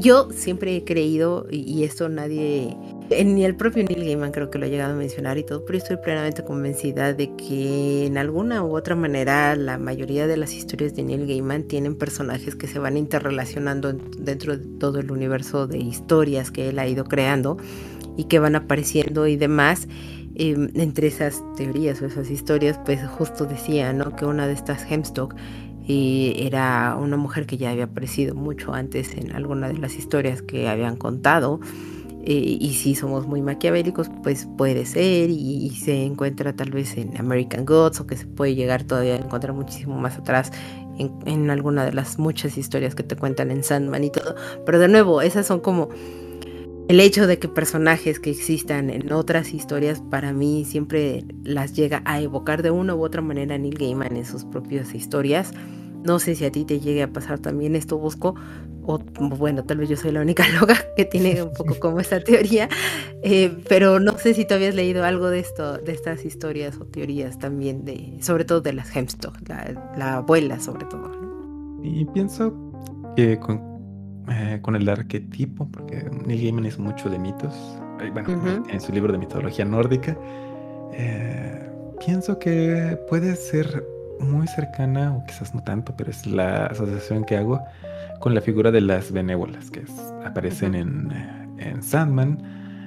yo siempre he creído, y esto nadie ni el propio Neil Gaiman creo que lo ha llegado a mencionar y todo, pero estoy plenamente convencida de que en alguna u otra manera la mayoría de las historias de Neil Gaiman tienen personajes que se van interrelacionando dentro de todo el universo de historias que él ha ido creando y que van apareciendo y demás. Em, entre esas teorías o esas historias, pues justo decía, ¿no? Que una de estas Hemstock eh, era una mujer que ya había aparecido mucho antes en alguna de las historias que habían contado eh, y si somos muy maquiavélicos, pues puede ser y, se encuentra tal vez en American Gods o que se puede llegar todavía a encontrar muchísimo más atrás en, en, alguna de las muchas historias que te cuentan en Sandman y todo. Pero de nuevo, esas son como el hecho de que personajes que existan en otras historias para mí siempre las llega a evocar de una u otra manera Neil Gaiman en sus propias historias. No sé si a ti te llegue a pasar también esto, Busco, o bueno, tal vez yo soy la única loca que tiene un poco como esta teoría, eh, pero no sé si tú habías leído algo de esto, de estas historias o teorías también, de, sobre todo de las Hemstock, la, abuela sobre todo. Y pienso que con, eh, con, el arquetipo, porque Neil Gaiman es mucho de mitos, eh, bueno, en su libro de mitología nórdica, pienso que puede ser muy cercana, o quizás no tanto, pero es la asociación que hago con la figura de las benévolas que aparecen en, en, Sandman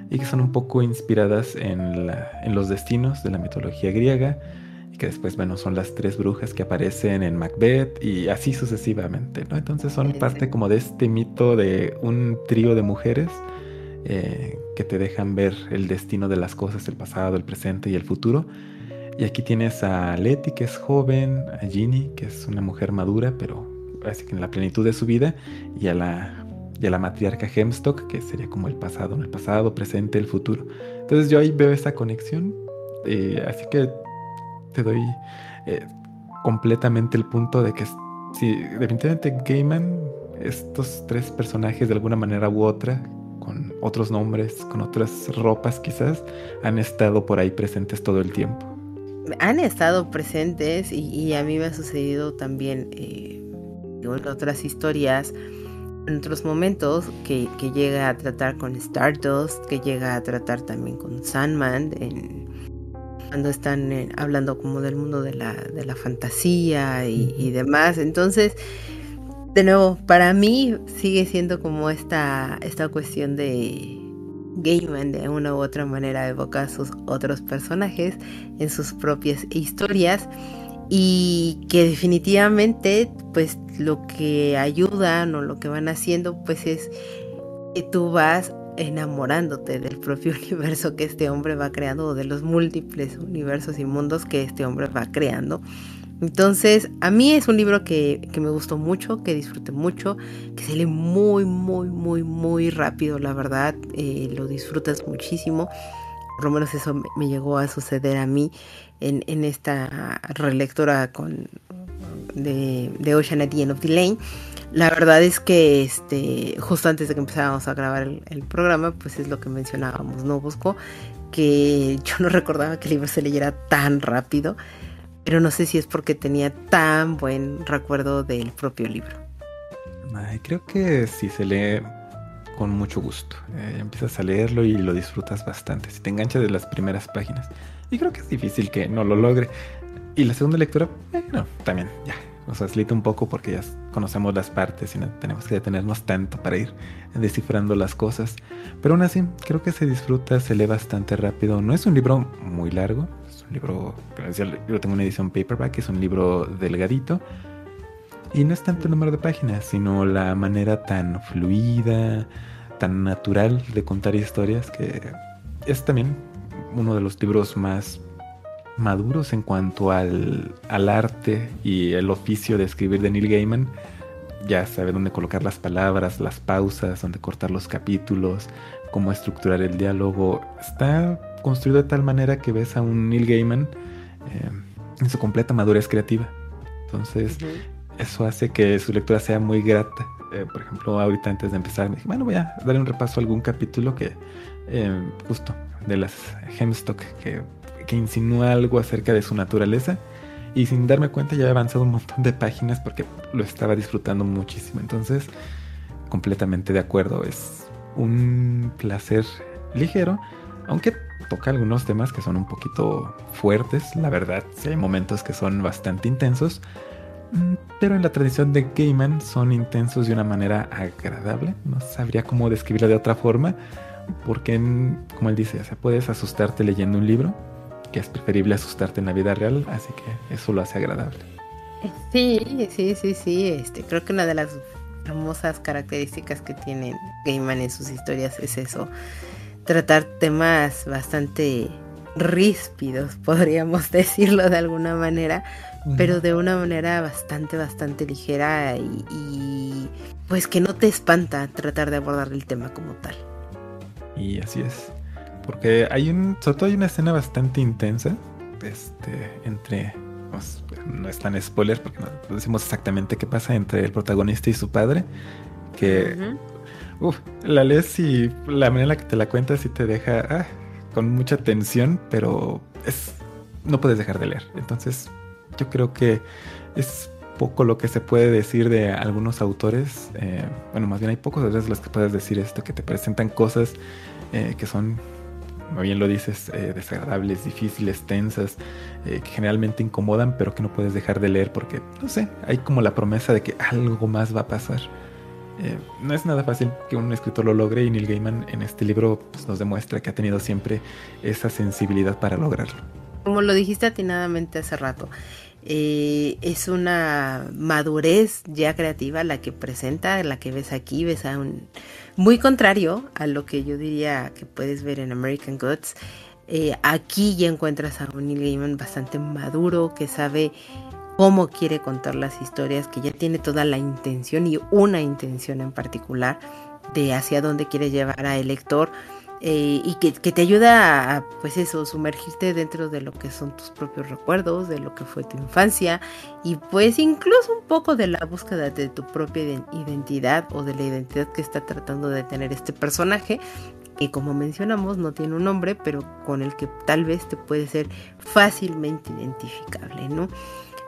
y que son un poco inspiradas en, la, en, los destinos de la mitología griega que después, bueno, son las tres brujas que aparecen en Macbeth y así sucesivamente, ¿no? Entonces son parte como de este mito de un trío de mujeres eh, que te dejan ver el destino de las cosas, el pasado, el presente y el futuro y aquí tienes a Letty, que es joven, a Ginny, que es una mujer madura, pero así que en la plenitud de su vida, y a la, y a la matriarca Hemstock, que sería como el pasado, el pasado, presente, el futuro. Entonces yo ahí veo esa conexión, eh, así que te doy eh, completamente el punto de que sí, definitivamente Gaiman, estos tres personajes de alguna manera u otra, con otros nombres, con otras ropas quizás, han estado por ahí presentes todo el tiempo. Han estado presentes y, a mí me ha sucedido también eh, en otras historias, en otros momentos, que, llega a tratar con Stardust, que llega a tratar también con Sandman, cuando están eh, hablando como del mundo de la, de la fantasía y, y, demás. Entonces, de nuevo, para mí sigue siendo como esta, esta cuestión de Gaiman de una u otra manera evoca a sus otros personajes en sus propias historias y que definitivamente pues lo que ayudan o lo que van haciendo pues es que tú vas enamorándote del propio universo que este hombre va creando o de los múltiples universos y mundos que este hombre va creando entonces, a mí es un libro que, me gustó mucho, que disfruté mucho, que se lee muy, muy, muy, muy rápido, la verdad, eh, lo disfrutas muchísimo. Por lo menos eso me llegó a suceder a mí en, esta relectura con de, de Ocean at the End of the Lane. La verdad es que este, justo antes de que empezáramos a grabar el, programa, pues es lo que mencionábamos, ¿no? Busco que yo no recordaba que el libro se leyera tan rápido, pero no sé si es porque tenía tan buen recuerdo del propio libro. creo que si se lee con mucho gusto. Eh, empiezas a leerlo y lo disfrutas bastante. Si te enganchas de las primeras páginas. Y creo que es difícil que no lo logre. Y la segunda lectura, bueno, también, ya, nos facilita un poco porque ya conocemos las partes y no tenemos que detenernos tanto para ir descifrando las cosas. Pero aún así, creo que se disfruta, se lee bastante rápido. No es un libro muy largo, es un libro, yo tengo una edición paperback, es un libro delgadito. Y no es tanto el número de páginas, sino la manera tan fluida, tan natural de contar historias que es también uno de los libros más maduros en cuanto al, arte y el oficio de escribir de Neil Gaiman. Ya sabe dónde colocar las palabras, las pausas, dónde cortar los capítulos, cómo estructurar el diálogo. Está construido de tal manera que ves a un Neil Gaiman eh, en su completa madurez creativa. Entonces, eso hace que su lectura sea muy grata. Eh, por ejemplo, ahorita antes de empezar, me dije, bueno, voy a darle un repaso a algún capítulo que, eh, justo, de las Hemstock, que insinúa algo acerca de su naturaleza. Y sin darme cuenta ya he avanzado un montón de páginas porque lo estaba disfrutando muchísimo. Entonces, completamente de acuerdo. Es un placer ligero, aunque toca algunos temas que son un poquito fuertes. La verdad, sí hay momentos que son bastante intensos. Mm, pero en la tradición de Gaiman son intensos de una manera agradable. No sabría cómo describirla de otra forma. Porque, como él dice, o puedes asustarte leyendo un libro, que es preferible asustarte en la vida real, así que eso lo hace agradable. Sí, sí, sí, sí. Este, creo que una de las hermosas características que tiene Gaiman en sus historias es eso, tratar temas bastante ríspidos, podríamos decirlo de alguna manera, pero de una manera bastante, bastante ligera y, y, pues que no te espanta tratar de abordar el tema como tal. Y así es. Porque hay un. Sobre todo hay una escena bastante intensa. Este. Entre. Pues, no es tan spoiler porque no decimos exactamente qué pasa entre el protagonista y su padre. Que. Uf, la lees y la manera en la que te la cuentas y te deja ah, con mucha tensión, pero es. No puedes dejar de leer. Entonces, yo creo que es poco lo que se puede decir de algunos autores. Eh, bueno, más bien hay pocos veces los que puedes decir esto, que te presentan cosas eh, que son bien lo dices, eh, desagradables, difíciles, tensas, eh, que generalmente incomodan, pero que no puedes dejar de leer porque, no sé, hay como la promesa de que algo más va a pasar. Eh, no es nada fácil que un escritor lo logre y Neil Gaiman en este libro pues, nos demuestra que ha tenido siempre esa sensibilidad para lograrlo. Como lo dijiste atinadamente hace rato, es una madurez ya creativa la que presenta, la que ves aquí, ves a un muy contrario a lo que yo diría que puedes ver en American Gods. Eh, aquí ya encuentras a Neil Gaiman bastante maduro, que sabe cómo quiere contar las historias, que ya tiene toda la intención y una intención en particular de hacia dónde quiere llevar al lector eh, y que, te ayuda a, pues eso, sumergirte dentro de lo que son tus propios recuerdos, de lo que fue tu infancia y pues incluso un poco de la búsqueda de tu propia identidad o de la identidad que está tratando de tener este personaje y como mencionamos no tiene un nombre pero con el que tal vez te puede ser fácilmente identificable, ¿no?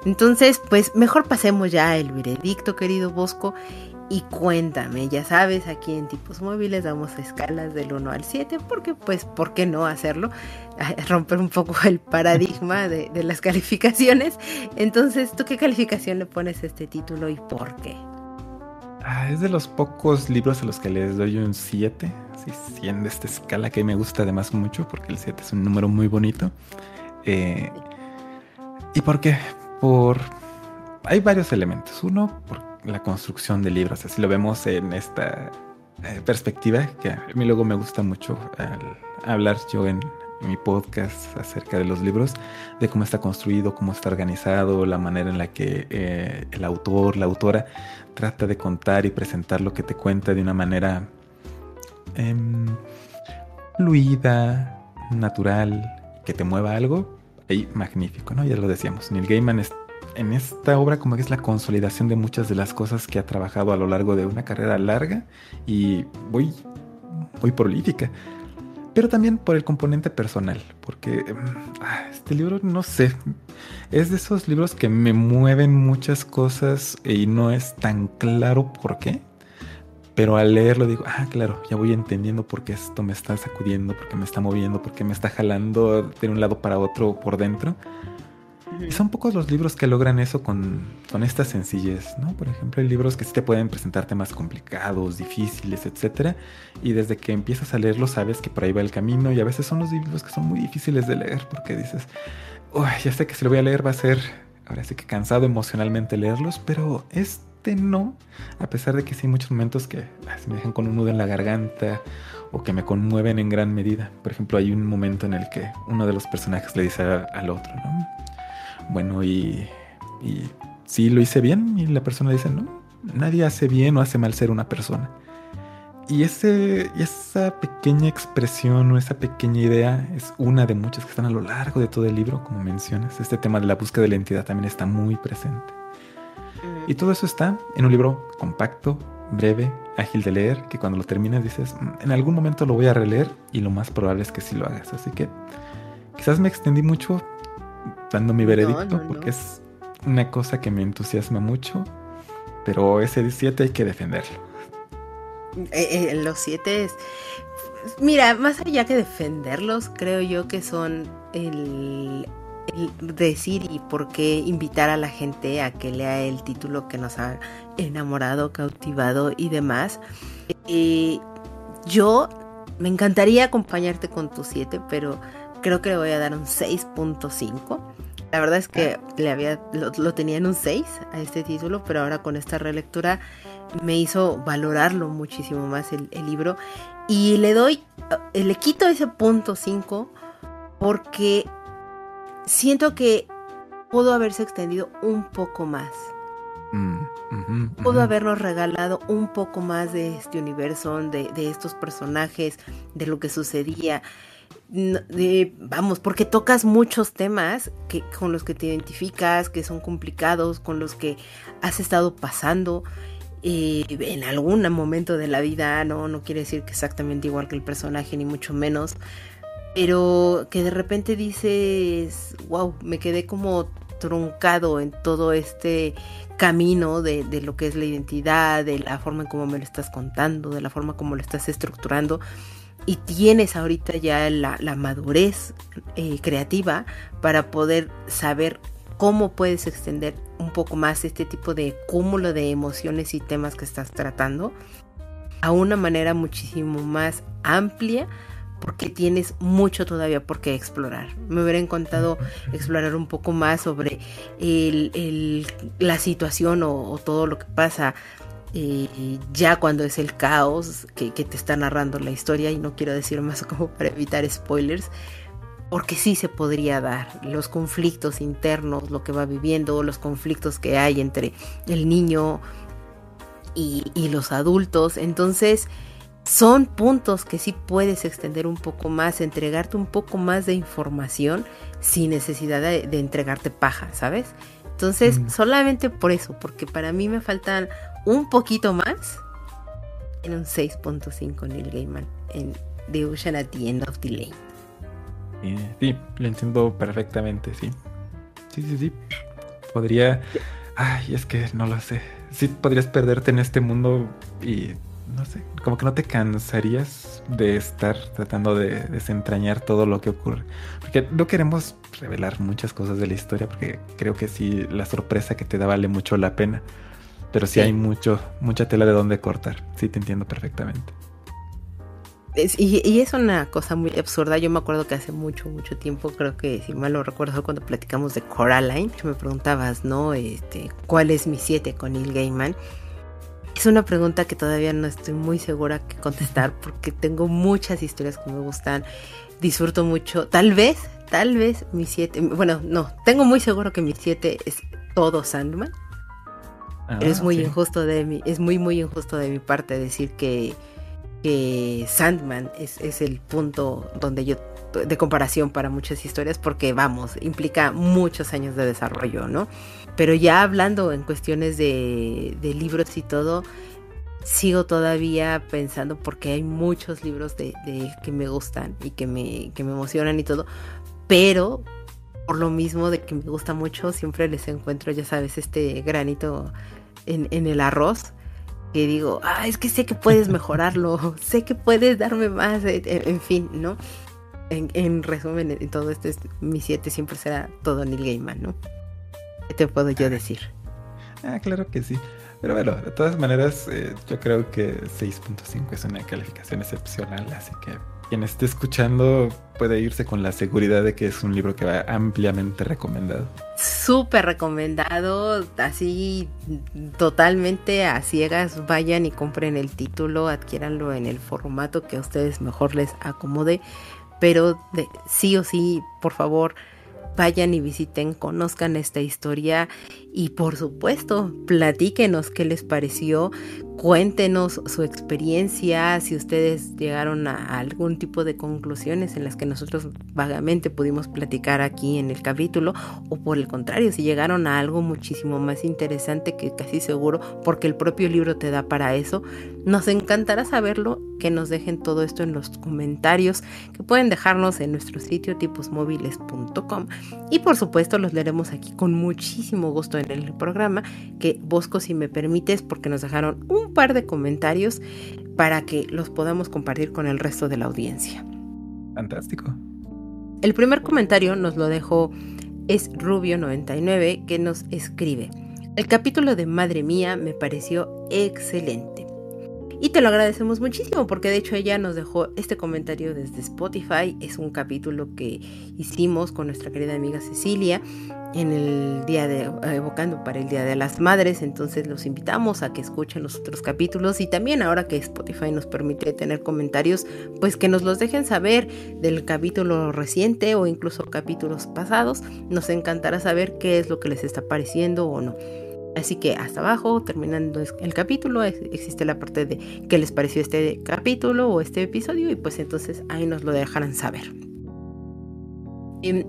Entonces, pues mejor pasemos ya el veredicto, querido Bosco, y cuéntame, ya sabes, aquí en tipos móviles damos escalas del 1 al 7 porque pues, ¿por qué no hacerlo? Romper un poco el paradigma de, las calificaciones. Entonces, ¿tú qué calificación le pones a este título y por qué? Ah, es de los pocos libros a los que les doy un 7, así 100 de esta escala que me gusta además mucho porque el 7 es un número muy bonito. Eh, ¿Y por qué? Por... Hay varios elementos. Uno, porque la construcción de libros. Así lo vemos en esta eh, perspectiva que a mí luego me gusta mucho hablar yo en, mi podcast acerca de los libros, de cómo está construido, cómo está organizado, la manera en la que eh, el autor, la autora trata de contar y presentar lo que te cuenta de una manera em, fluida, natural, que te mueva algo. Ahí magnífico, ¿no? Ya lo decíamos. Neil Gaiman es en esta obra como que es la consolidación de muchas de las cosas que ha trabajado a lo largo de una carrera larga y muy, muy prolífica. Pero también por el componente personal, porque mm, ah, este libro, no sé, es de esos libros que me mueven muchas cosas y no es tan claro por qué. Pero al leerlo digo, ah, claro, ya voy entendiendo por qué esto me está sacudiendo, por qué me está moviendo, por qué me está jalando de un lado para otro por dentro. Y son pocos los libros que logran eso con, con, esta sencillez, ¿no? Por ejemplo, hay libros que sí te pueden presentar temas complicados, difíciles, etc. Y desde que empiezas a leerlos sabes que por ahí va el camino y a veces son los libros que son muy difíciles de leer porque dices, Uy, ya sé que si lo voy a leer va a ser, ahora sí que cansado emocionalmente leerlos, pero este no, a pesar de que sí hay muchos momentos que ah, se me dejan con un nudo en la garganta o que me conmueven en gran medida. Por ejemplo, hay un momento en el que uno de los personajes le dice al otro, ¿no? Bueno, y, y sí lo hice bien y la persona dice, no, nadie hace bien o hace mal ser una persona. Y ese, esa pequeña expresión o esa pequeña idea es una de muchas que están a lo largo de todo el libro, como mencionas. Este tema de la búsqueda de la identidad también está muy presente. Y todo eso está en un libro compacto, breve, ágil de leer, que cuando lo terminas dices, mm, en algún momento lo voy a releer y lo más probable es que sí lo hagas. Así que quizás me extendí mucho dando mi veredicto, porque es una cosa que me entusiasma mucho, pero ese 17 hay que defenderlo. Eh, eh, los siete es... Mira, más allá que defenderlos, creo yo que son el, decir y por qué invitar a la gente a que lea el título que nos ha enamorado, cautivado y demás. Eh, yo me encantaría acompañarte con tu 7, pero creo que le voy a dar un 6.5. La verdad es que le había, lo, lo, tenía en un 6 a este título, pero ahora con esta relectura me hizo valorarlo muchísimo más el, libro. Y le doy, eh, le quito ese punto 5 porque siento que pudo haberse extendido un poco más. Mm, pudo habernos regalado un poco más de este universo, de, estos personajes, de lo que sucedía. Vamos, porque tocas muchos temas que, con los que te identificas, que son complicados, con los que has estado pasando y en algún momento de la vida, no, no quiere decir que exactamente igual que el personaje, ni mucho menos, pero que de repente dices, wow, me quedé como truncado en todo este camino de, de, lo que es la identidad, de la forma en cómo me lo estás contando, de la forma como lo estás estructurando. Y tienes ahorita ya la, la madurez eh, creativa para poder saber cómo puedes extender un poco más este tipo de cúmulo de emociones y temas que estás tratando a una manera muchísimo más amplia porque tienes mucho todavía por qué explorar. Me hubiera encantado explorar un poco más sobre la situación o, todo lo que pasa eh, ya cuando es el caos que, que, te está narrando la historia y no quiero decir más como para evitar spoilers, porque sí se podría dar los conflictos internos, lo que va viviendo, los conflictos que hay entre el niño y, los adultos. Entonces, son puntos que sí puedes extender un poco más, entregarte un poco más de información sin necesidad de, entregarte paja, ¿sabes? Entonces, mm. solamente por eso, porque para mí me faltan un poquito más en un 6.5 Neil Gaiman en The Ocean at the End of the Lane sí, lo entiendo perfectamente, sí. Sí, sí, sí. Podría... Ay, es que no lo sé. Sí, podrías perderte en este mundo y no sé, como que no te cansarías de estar tratando de desentrañar todo lo que ocurre. Porque no queremos revelar muchas cosas de la historia, porque creo que sí, la sorpresa que te da vale mucho la pena. Pero sí, hay mucho, mucha tela de dónde cortar. Sí, te entiendo perfectamente y, es una cosa muy absurda. Yo me acuerdo que hace mucho, mucho tiempo, creo que si mal lo recuerdo, cuando platicamos de Coraline, que me preguntabas, ¿no? Este, ¿Cuál es mi 7 con Neil Gaiman? Es una pregunta que todavía no estoy muy segura que contestar porque tengo muchas historias que me gustan. Disfruto mucho. Tal vez, tal vez mi 7. Bueno, no, tengo muy seguro que mi 7 es todo Sandman. Pero es ah, muy injusto de mi, es muy, muy injusto de mi parte decir que que Sandman es, es el punto donde yo de comparación para muchas historias porque vamos, implica muchos años de desarrollo, ¿no? Pero ya hablando en cuestiones de, de libros y todo, sigo todavía pensando porque hay muchos libros de, de que me gustan y que me, que me emocionan y todo, pero por lo mismo de que me gusta mucho, siempre les encuentro, ya sabes, este granito en, en el arroz que digo, ah, es que sé que puedes mejorarlo, sé que puedes darme más, en, fin, ¿no? En, resumen, en todo esto, es, mi 7 siempre será todo Neil Gaiman, ¿no? ¿Qué te puedo yo decir? Ah, claro que sí. Pero bueno, de todas maneras, eh, yo creo que 6.5 es una calificación excepcional, así que quien esté escuchando puede irse con la seguridad de que es un libro que va ampliamente recomendado. Súper recomendado, así totalmente a ciegas, vayan y compren el título, adquiéranlo en el formato que a ustedes mejor les acomode, pero sí o sí, por favor, vayan y visiten, conozcan esta historia y por supuesto, platíquenos qué les pareció, cuéntenos su experiencia, si ustedes llegaron a algún tipo de conclusiones en las que nosotros vagamente pudimos platicar aquí en el capítulo, o por el contrario, si llegaron a algo muchísimo más interesante que casi seguro, porque el propio libro te da para eso. Nos encantará saberlo, que nos dejen todo esto en los comentarios, que pueden dejarnos en nuestro sitio tiposmóviles.com y por supuesto los leeremos aquí con muchísimo gusto en el programa, que Bosco si me permites, porque nos dejaron un par de comentarios para que los podamos compartir con el resto de la audiencia. Fantástico. El primer comentario nos lo dejó es Rubio99 que nos escribe. El capítulo de Madre Mía me pareció excelente. Y te lo agradecemos muchísimo porque de hecho ella nos dejó este comentario desde Spotify. Es un capítulo que hicimos con nuestra querida amiga Cecilia en el día de evocando para el Día de las Madres, entonces los invitamos a que escuchen los otros capítulos y también ahora que Spotify nos permite tener comentarios, pues que nos los dejen saber del capítulo reciente o incluso capítulos pasados, nos encantará saber qué es lo que les está pareciendo o no. Así que hasta abajo, terminando el capítulo, existe la parte de qué les pareció este capítulo o este episodio y pues entonces ahí nos lo dejarán saber.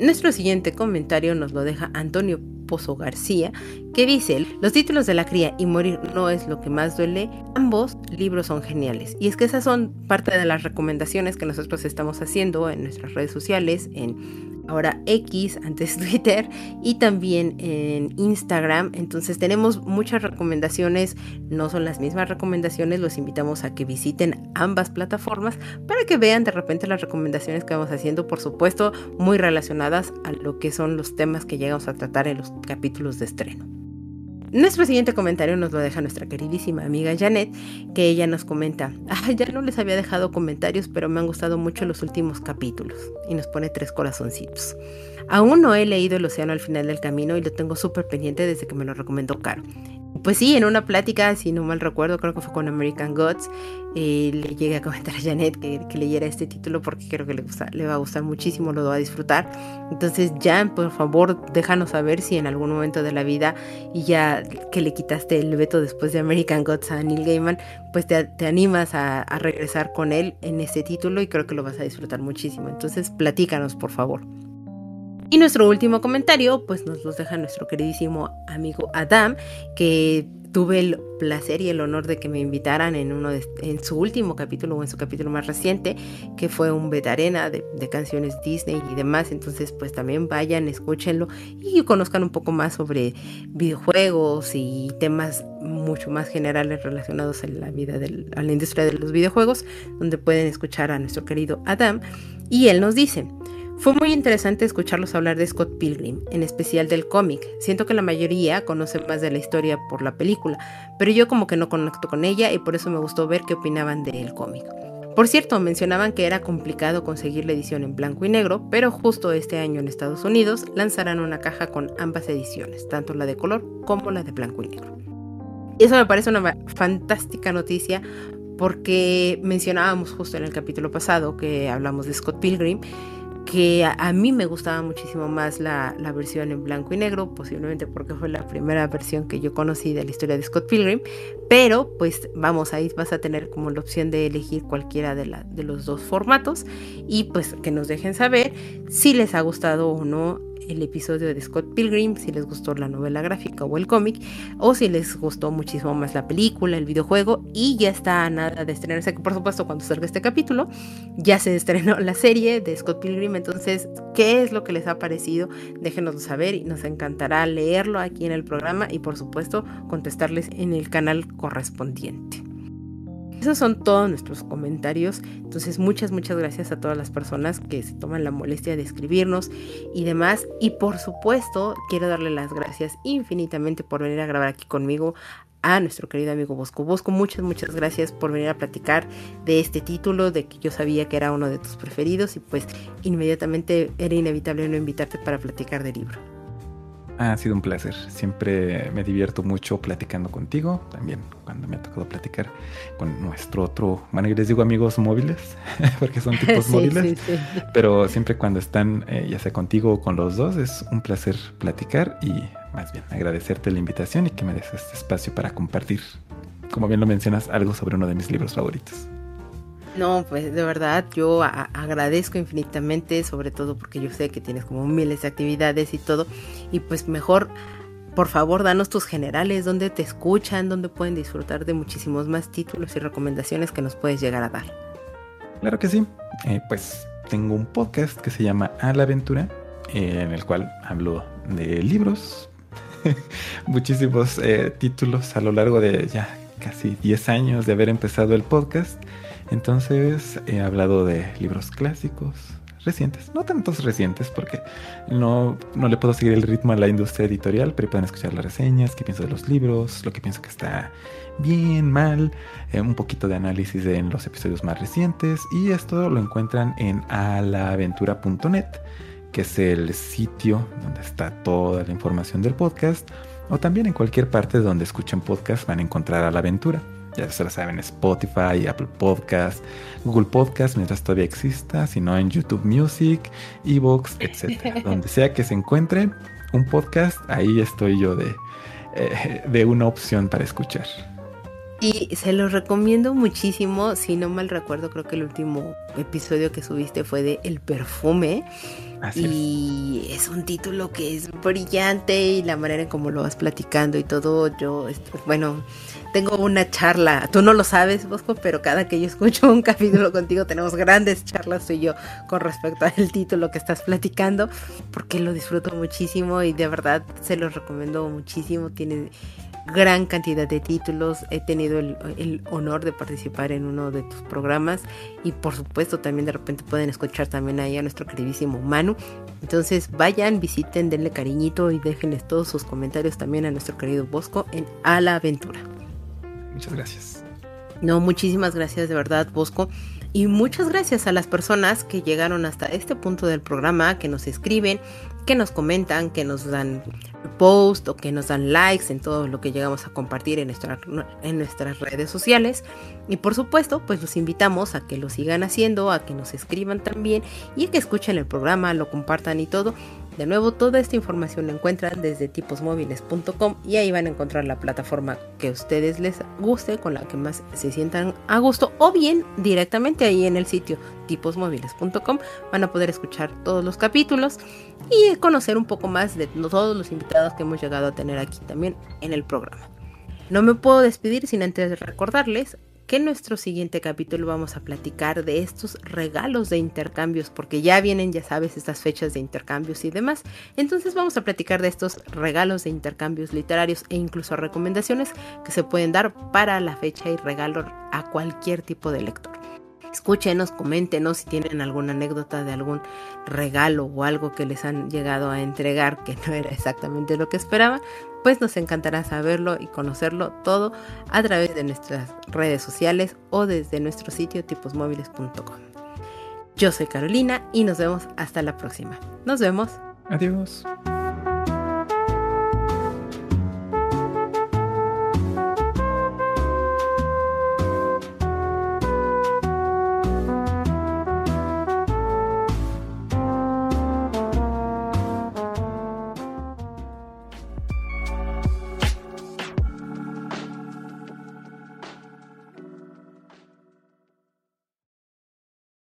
Nuestro siguiente comentario nos lo deja Antonio Pozo García, que dice, los títulos de la cría y morir no es lo que más duele, ambos libros son geniales. Y es que esas son parte de las recomendaciones que nosotros estamos haciendo en nuestras redes sociales, en ahora X, antes Twitter y también en Instagram. Entonces tenemos muchas recomendaciones, no son las mismas recomendaciones, los invitamos a que visiten ambas plataformas para que vean de repente las recomendaciones que vamos haciendo, por supuesto, muy relacionadas a lo que son los temas que llegamos a tratar en los capítulos de estreno. Nuestro siguiente comentario nos lo deja nuestra queridísima amiga Janet, que ella nos comenta, ah, ya no les había dejado comentarios, pero me han gustado mucho los últimos capítulos. Y nos pone tres corazoncitos. Aún no he leído El Océano al final del camino y lo tengo súper pendiente desde que me lo recomendó Caro. Pues sí, en una plática, si no mal recuerdo, creo que fue con American Gods, eh, le llegué a comentar a Janet que, leyera este título porque creo que le, le va a gustar muchísimo, lo va a disfrutar. Entonces, Jan, por favor, déjanos saber si en algún momento de la vida y ya que le quitaste el veto después de American Gods a Neil Gaiman, pues te, animas a, a regresar con él en este título y creo que lo vas a disfrutar muchísimo. Entonces, platícanos, por favor. Y nuestro último comentario, pues nos los deja nuestro queridísimo amigo Adam, que tuve el placer y el honor de que me invitaran en uno de, en su último capítulo o en su capítulo más reciente, que fue un betarena de, de canciones Disney y demás. Entonces, pues también vayan, escúchenlo y conozcan un poco más sobre videojuegos y temas mucho más generales relacionados a la vida de a la industria de los videojuegos, donde pueden escuchar a nuestro querido Adam. Y él nos dice. Fue muy interesante escucharlos hablar de Scott Pilgrim, en especial del cómic. Siento que la mayoría conoce más de la historia por la película, pero yo como que no conecto con ella y por eso me gustó ver qué opinaban del cómic. Por cierto, mencionaban que era complicado conseguir la edición en blanco y negro, pero justo este año en Estados Unidos lanzarán una caja con ambas ediciones, tanto la de color como la de blanco y negro. Y eso me parece una fantástica noticia porque mencionábamos justo en el capítulo pasado que hablamos de Scott Pilgrim que a, mí me gustaba muchísimo más la, la, versión en blanco y negro, posiblemente porque fue la primera versión que yo conocí de la historia de Scott Pilgrim, pero pues vamos, ahí vas a tener como la opción de elegir cualquiera de, la, de los dos formatos y pues que nos dejen saber si les ha gustado o no el episodio de Scott Pilgrim, si les gustó la novela gráfica o el cómic, o si les gustó muchísimo más la película, el videojuego, y ya está nada de estrenarse, por supuesto cuando salga este capítulo, ya se estrenó la serie de Scott Pilgrim, entonces, ¿qué es lo que les ha parecido? Déjenoslo saber y nos encantará leerlo aquí en el programa y por supuesto contestarles en el canal correspondiente. Esos son todos nuestros comentarios. Entonces, muchas, muchas gracias a todas las personas que se toman la molestia de escribirnos y demás. Y por supuesto, quiero darle las gracias infinitamente por venir a grabar aquí conmigo a nuestro querido amigo Bosco. Bosco, muchas, muchas gracias por venir a platicar de este título, de que yo sabía que era uno de tus preferidos y pues inmediatamente era inevitable no invitarte para platicar del libro. Ha sido un placer. Siempre me divierto mucho platicando contigo. También cuando me ha tocado platicar con nuestro otro, bueno, yo les digo amigos móviles, porque son tipos móviles. Pero siempre cuando están, eh, ya sea contigo o con los dos, es un placer platicar y más bien agradecerte la invitación y que me des este espacio para compartir, como bien lo mencionas, algo sobre uno de mis libros favoritos. No, pues de verdad yo agradezco infinitamente, sobre todo porque yo sé que tienes como miles de actividades y todo, y pues mejor, por favor, danos tus generales, donde te escuchan, donde pueden disfrutar de muchísimos más títulos y recomendaciones que nos puedes llegar a dar. Claro que sí, eh, pues tengo un podcast que se llama A la Aventura, eh, en el cual hablo de libros, muchísimos eh, títulos a lo largo de ya casi 10 años de haber empezado el podcast. Entonces he hablado de libros clásicos, recientes, no tantos recientes porque no, no le puedo seguir el ritmo a la industria editorial, pero pueden escuchar las reseñas, qué pienso de los libros, lo que pienso que está bien, mal, eh, un poquito de análisis en los episodios más recientes y esto lo encuentran en alaaventura.net, que es el sitio donde está toda la información del podcast, o también en cualquier parte donde escuchen podcast van a encontrar a la aventura ya se lo saben, Spotify, Apple Podcast, Google Podcast, mientras todavía exista, sino en YouTube Music, Evox, etc. Donde sea que se encuentre un podcast, ahí estoy yo de, eh, de una opción para escuchar. Y se los recomiendo muchísimo, si no mal recuerdo, creo que el último episodio que subiste fue de El perfume. y es. un título que es brillante y la manera en cómo lo vas platicando y todo, yo, bueno, tengo una charla, tú no lo sabes, Bosco, pero cada que yo escucho un capítulo contigo tenemos grandes charlas tú yo con respecto al título que estás platicando, porque lo disfruto muchísimo y de verdad se los recomiendo muchísimo. Tiene gran cantidad de títulos, he tenido el, honor de participar en uno de tus programas y por supuesto también de repente pueden escuchar también ahí a nuestro queridísimo Manu. Entonces vayan, visiten, denle cariñito y déjenles todos sus comentarios también a nuestro querido Bosco en A la Aventura. Muchas gracias. No, muchísimas gracias de verdad, Bosco. Y muchas gracias a las personas que llegaron hasta este punto del programa, que nos escriben, que nos comentan, que nos dan post o que nos dan likes en todo lo que llegamos a compartir en, en nuestras redes sociales. Y por supuesto, pues los invitamos a que lo sigan haciendo, a que nos escriban también y a que escuchen el programa, lo compartan y todo. De nuevo, toda esta información la encuentran desde tiposmóviles.com y ahí van a encontrar la plataforma que a ustedes les guste, con la que más se sientan a gusto, o bien directamente ahí en el sitio tiposmóviles.com van a poder escuchar todos los capítulos y conocer un poco más de todos los invitados que hemos llegado a tener aquí también en el programa. No me puedo despedir sin antes recordarles que en nuestro siguiente capítulo vamos a platicar de estos regalos de intercambios, porque ya vienen, ya sabes, estas fechas de intercambios y demás. Entonces vamos a platicar de estos regalos de intercambios literarios e incluso recomendaciones que se pueden dar para la fecha y regalo a cualquier tipo de lector. Escúchenos, coméntenos si tienen alguna anécdota de algún regalo o algo que les han llegado a entregar que no era exactamente lo que esperaban pues nos encantará saberlo y conocerlo todo a través de nuestras redes sociales o desde nuestro sitio tiposmóviles.com. Yo soy Carolina y nos vemos hasta la próxima. Nos vemos. Adiós.